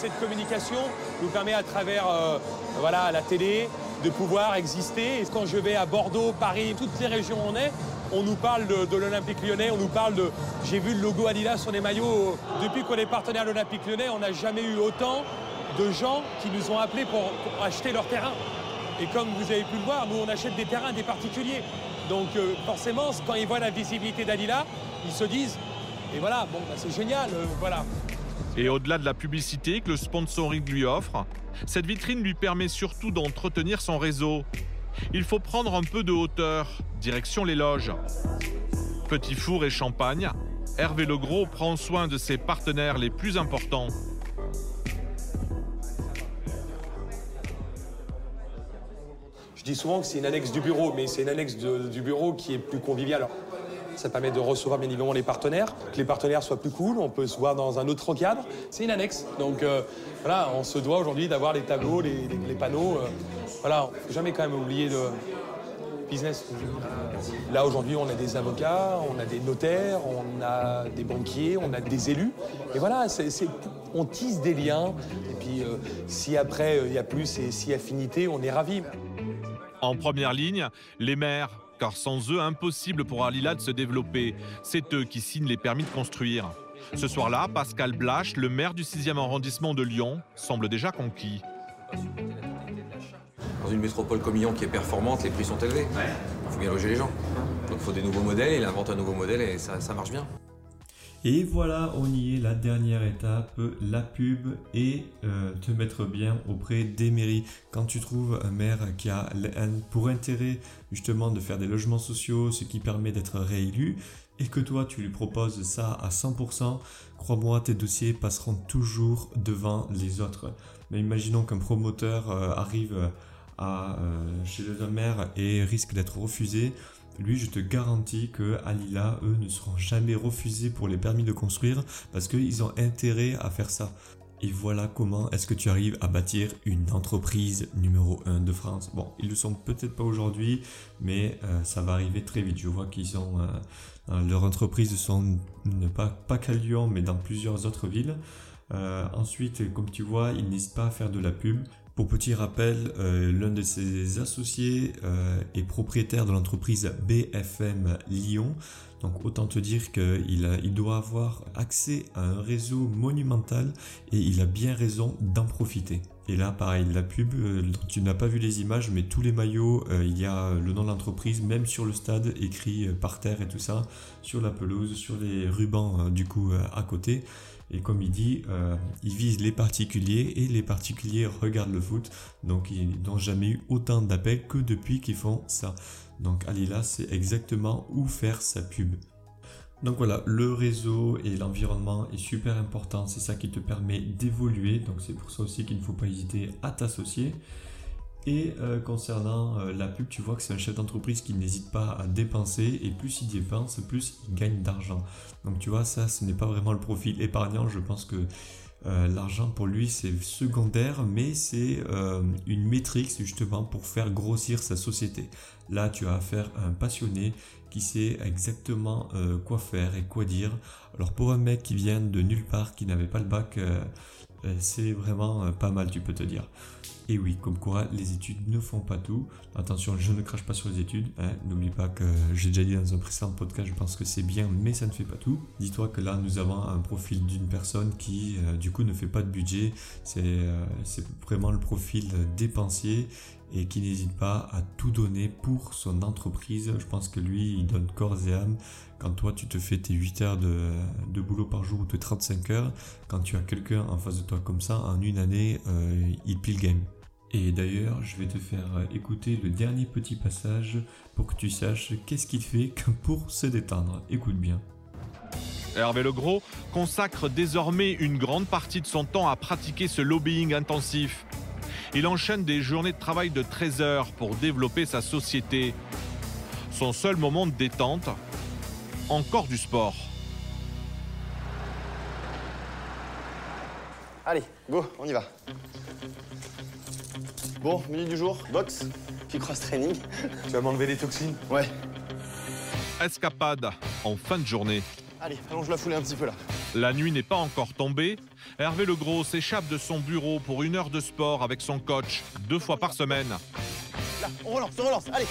Cette communication nous permet à travers euh, voilà, la télé de pouvoir exister. Et quand je vais à Bordeaux, Paris, toutes les régions où on est, on nous parle de, l'Olympique lyonnais, on nous parle de... J'ai vu le logo Adidas sur les maillots. Depuis qu'on est partenaire de l'Olympique lyonnais, on n'a jamais eu autant de gens qui nous ont appelés pour, acheter leur terrain. Et comme vous avez pu le voir, nous on achète des terrains des particuliers. Donc euh, forcément, quand ils voient la visibilité d'Adidas, ils se disent, et voilà, bon, bah, c'est génial, euh, voilà. Et au-delà de la publicité que le sponsoring lui offre, cette vitrine lui permet surtout d'entretenir son réseau. Il faut prendre un peu de hauteur, direction les loges. Petit four et champagne, Hervé Legros prend soin de ses partenaires les plus importants. Je dis souvent que c'est une annexe du bureau, mais c'est une annexe du bureau qui est plus conviviale. Ça permet de recevoir bien évidemment les partenaires, que les partenaires soient plus cool, on peut se voir dans un autre cadre. C'est une annexe. Donc euh, voilà, on se doit aujourd'hui d'avoir les tableaux, les, panneaux. euh, voilà, jamais quand même oublier le business. Là aujourd'hui, on a des avocats, on a des notaires, on a des banquiers, on a des élus. Et voilà, on tisse des liens. Et puis euh, si après il y a plus et si affinité, on est ravis. En première ligne, les maires, car sans eux, impossible pour Alila de se développer. C'est eux qui signent les permis de construire. Ce soir-là, Pascal Blache, le maire du 6e arrondissement de Lyon, semble déjà conquis. Dans une métropole comme Lyon qui est performante, les prix sont élevés. Il faut bien loger les gens. Donc il faut des nouveaux modèles, il invente un nouveau modèle et ça, ça marche bien. Et voilà, on y est, la dernière étape, la pub et euh, te mettre bien auprès des mairies. Quand tu trouves un maire qui a pour intérêt justement de faire des logements sociaux, ce qui permet d'être réélu, et que toi tu lui proposes ça à 100%, crois-moi, tes dossiers passeront toujours devant les autres. Mais imaginons qu'un promoteur euh, arrive euh, chez un maire et risque d'être refusé. Lui, je te garantis que Alila, eux, ne seront jamais refusés pour les permis de construire parce qu'ils ont intérêt à faire ça. Et voilà comment est-ce que tu arrives à bâtir une entreprise numéro 1 de France. Bon, ils le sont peut-être pas aujourd'hui, mais euh, ça va arriver très vite. Je vois qu'ils ont... euh, euh, leurs entreprises sont ne pas, pas qu'à Lyon, mais dans plusieurs autres villes. Ensuite, comme tu vois, ils n'hésitent pas à faire de la pub. Pour petit rappel, euh, l'un de ses associés euh, est propriétaire de l'entreprise BFM Lyon. Donc autant te dire qu'il doit avoir accès à un réseau monumental et il a bien raison d'en profiter. Et là, pareil, la pub, euh, tu n'as pas vu les images, mais tous les maillots, il y a le nom de l'entreprise, même sur le stade, écrit par terre et tout ça, sur la pelouse, sur les rubans du coup à côté. Et comme il dit, euh, il vise les particuliers et les particuliers regardent le foot. Donc ils n'ont jamais eu autant d'appels que depuis qu'ils font ça. Donc Alila sait exactement où faire sa pub. Donc voilà, le réseau et l'environnement est super important. C'est ça qui te permet d'évoluer. Donc c'est pour ça aussi qu'il ne faut pas hésiter à t'associer. Et euh, concernant euh, la pub, tu vois que c'est un chef d'entreprise qui n'hésite pas à dépenser et plus il dépense, plus il gagne d'argent. Donc tu vois, ça, ce n'est pas vraiment le profil épargnant. Je pense que euh, l'argent pour lui c'est secondaire, mais c'est une métrique justement pour faire grossir sa société. Là, tu as affaire à un passionné qui sait exactement quoi faire et quoi dire. Alors pour un mec qui vient de nulle part, qui n'avait pas le bac, c'est vraiment pas mal, tu peux te dire. Et oui, comme quoi les études ne font pas tout. Attention, je ne crache pas sur les études. Hein. N'oublie pas que j'ai déjà dit dans un précédent podcast, je pense que c'est bien, mais ça ne fait pas tout. Dis-toi que là, nous avons un profil d'une personne qui, euh, du coup, ne fait pas de budget. Euh, c'est vraiment le profil dépensier et qui n'hésite pas à tout donner pour son entreprise. Je pense que lui, il donne corps et âme. Quand toi, tu te fais tes 8 heures de, boulot par jour ou tes 35 heures, quand tu as quelqu'un en face de toi comme ça, en une année, euh, il pile game. Et d'ailleurs, je vais te faire écouter le dernier petit passage pour que tu saches qu'est-ce qu'il fait pour se détendre. Écoute bien. Hervé Legros consacre désormais une grande partie de son temps à pratiquer ce lobbying intensif. Il enchaîne des journées de travail de 13 heures pour développer sa société. Son seul moment de détente, encore du sport. Allez, go, on y va. Bon, menu du jour, box, puis cross-training. Tu vas m'enlever les toxines Ouais. Escapade en fin de journée. Allez, allonge la foulée un petit peu là. La nuit n'est pas encore tombée. Hervé Legros s'échappe de son bureau pour une heure de sport avec son coach, deux fois par semaine. Là, on relance, on relance, allez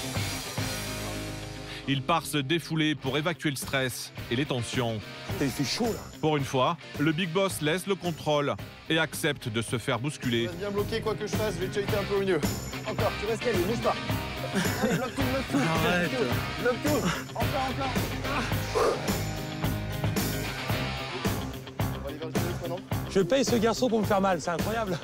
il part se défouler pour évacuer le stress et les tensions. Il fait chaud là. Pour une fois, le big boss laisse le contrôle et accepte de se faire bousculer. Je bien bloqué quoi que je fasse, je vais te un peu au milieu. Encore, tu restes calme, bouge pas. Allez, bloque tout, bloque tout. Arrête. Bloque tout. Encore, encore. Je paye ce garçon pour me faire mal, c'est incroyable.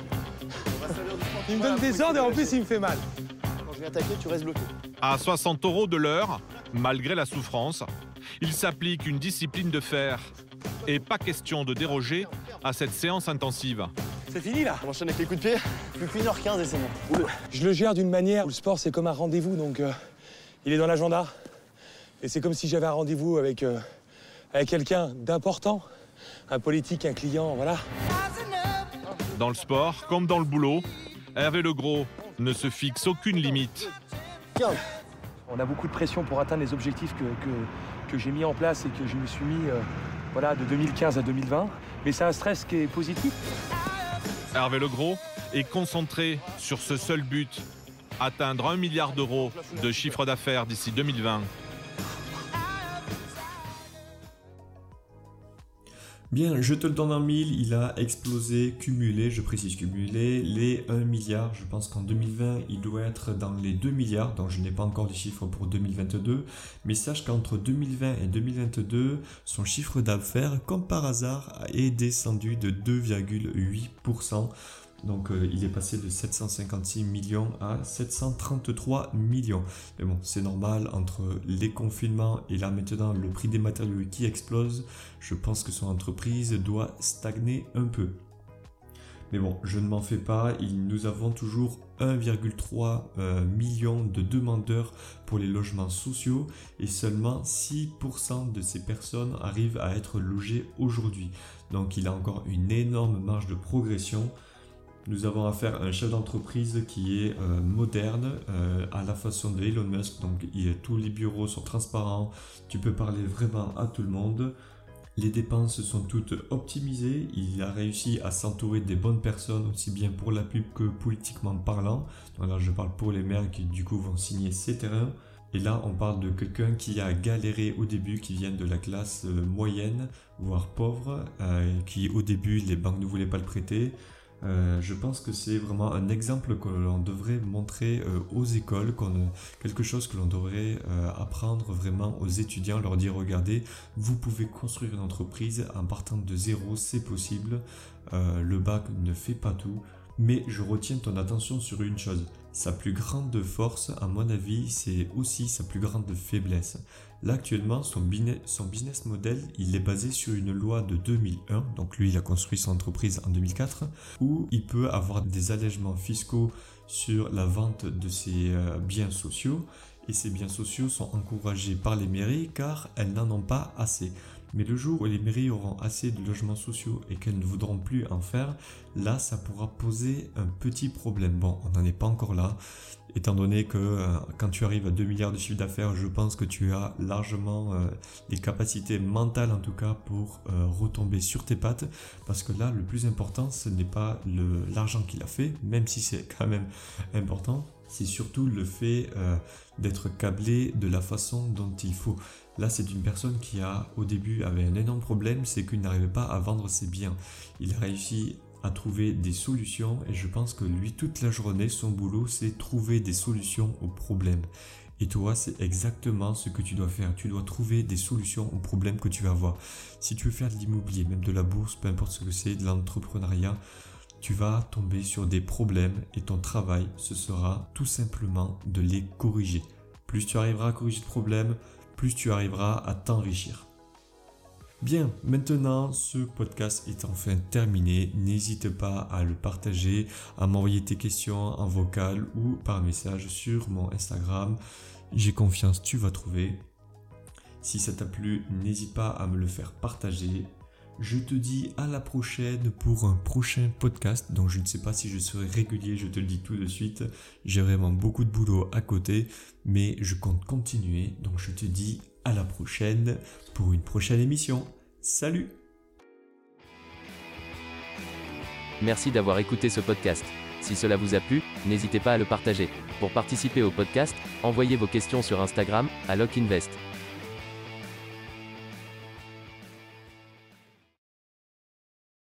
Il me donne des ordres et en plus il me fait mal. Quand je vais attaquer, tu restes bloqué. À 60 euros de l'heure, malgré la souffrance, il s'applique une discipline de fer. Et pas question de déroger à cette séance intensive. C'est fini là On enchaîne avec les coups de pied. Plus qu'une heure 15 et c'est bon. Je le gère d'une manière où le sport c'est comme un rendez-vous, donc euh, il est dans l'agenda. Et c'est comme si j'avais un rendez-vous avec, euh, avec quelqu'un d'important. Un politique, un client, voilà. Dans le sport, comme dans le boulot, Hervé Legros ne se fixe aucune limite. On a beaucoup de pression pour atteindre les objectifs que, j'ai mis en place et que je me suis mis euh, voilà, de 2015 à 2020. Mais c'est un stress qui est positif. Hervé Legros est concentré sur ce seul but, atteindre un milliard d'euros de chiffre d'affaires d'ici 2020. Bien, je te le donne en mille, il a explosé, cumulé, je précise cumulé, les 1 milliard. Je pense qu'en 2020, il doit être dans les 2 milliards, donc je n'ai pas encore les chiffres pour 2022. Mais sache qu'entre 2020 et 2022, son chiffre d'affaires, comme par hasard, est descendu de 2,8%. Donc euh, il est passé de 756 millions à 733 millions. Mais bon, c'est normal, entre les confinements et là maintenant le prix des matériaux qui explose, je pense que son entreprise doit stagner un peu. Mais bon, je ne m'en fais pas, nous avons toujours 1,3 euh, million de demandeurs pour les logements sociaux et seulement 6% de ces personnes arrivent à être logées aujourd'hui. Donc il a encore une énorme marge de progression. Nous avons affaire à un chef d'entreprise qui est euh, moderne, euh, à la façon de Elon Musk. Donc, tous les bureaux sont transparents. Tu peux parler vraiment à tout le monde. Les dépenses sont toutes optimisées. Il a réussi à s'entourer des bonnes personnes, aussi bien pour la pub que politiquement parlant. Donc là, je parle pour les maires qui, du coup, vont signer ces terrains. Et là, on parle de quelqu'un qui a galéré au début, qui vient de la classe euh, moyenne, voire pauvre, qui au début, les banques ne voulaient pas le prêter. Euh, je pense que c'est vraiment un exemple que l'on devrait montrer euh, aux écoles, quelque chose que l'on devrait euh, apprendre vraiment aux étudiants, leur dire regardez, vous pouvez construire une entreprise en partant de zéro, c'est possible. le bac ne fait pas tout. Mais je retiens ton attention sur une chose. Sa plus grande force, à mon avis, c'est aussi sa plus grande faiblesse. Là, actuellement, son business, model, il est basé sur une loi de 2001. Donc, lui, il a construit son entreprise en 2004, où il peut avoir des allègements fiscaux sur la vente de ses euh, biens sociaux. Et ces biens sociaux sont encouragés par les mairies car elles n'en ont pas assez. Mais le jour où les mairies auront assez de logements sociaux et qu'elles ne voudront plus en faire, là, ça pourra poser un petit problème. Bon, on n'en est pas encore là, étant donné que euh, quand tu arrives à 2 milliards de chiffre d'affaires, je pense que tu as largement euh, les capacités mentales, en tout cas, pour euh, retomber sur tes pattes. Parce que là, le plus important, ce n'est pas l'argent qu'il a fait, même si c'est quand même important, c'est surtout le fait d'être câblé de la façon dont il faut. Là, c'est une personne qui a, au début, avait un énorme problème, c'est qu'il n'arrivait pas à vendre ses biens. Il a réussi à trouver des solutions et je pense que lui, toute la journée, son boulot, c'est trouver des solutions aux problèmes. Et toi, c'est exactement ce que tu dois faire. Tu dois trouver des solutions aux problèmes que tu vas avoir. Si tu veux faire de l'immobilier, même de la bourse, peu importe ce que c'est, de l'entrepreneuriat, tu vas tomber sur des problèmes et ton travail, ce sera tout simplement de les corriger. Plus tu arriveras à corriger de problèmes, tu arriveras à t'enrichir. Bien, maintenant ce podcast est enfin terminé. N'hésite pas à le partager, à m'envoyer tes questions en vocal ou par message sur mon Instagram. J'ai confiance, tu vas trouver. Si ça t'a plu, n'hésite pas à me le faire partager. Je te dis à la prochaine pour un prochain podcast. Donc je ne sais pas si je serai régulier, je te le dis tout de suite. J'ai vraiment beaucoup de boulot à côté, mais je compte continuer. Donc je te dis à la prochaine pour une prochaine émission. Salut Merci d'avoir écouté ce podcast. Si cela vous a plu, n'hésitez pas à le partager. Pour participer au podcast, envoyez vos questions sur Instagram à LockInvest.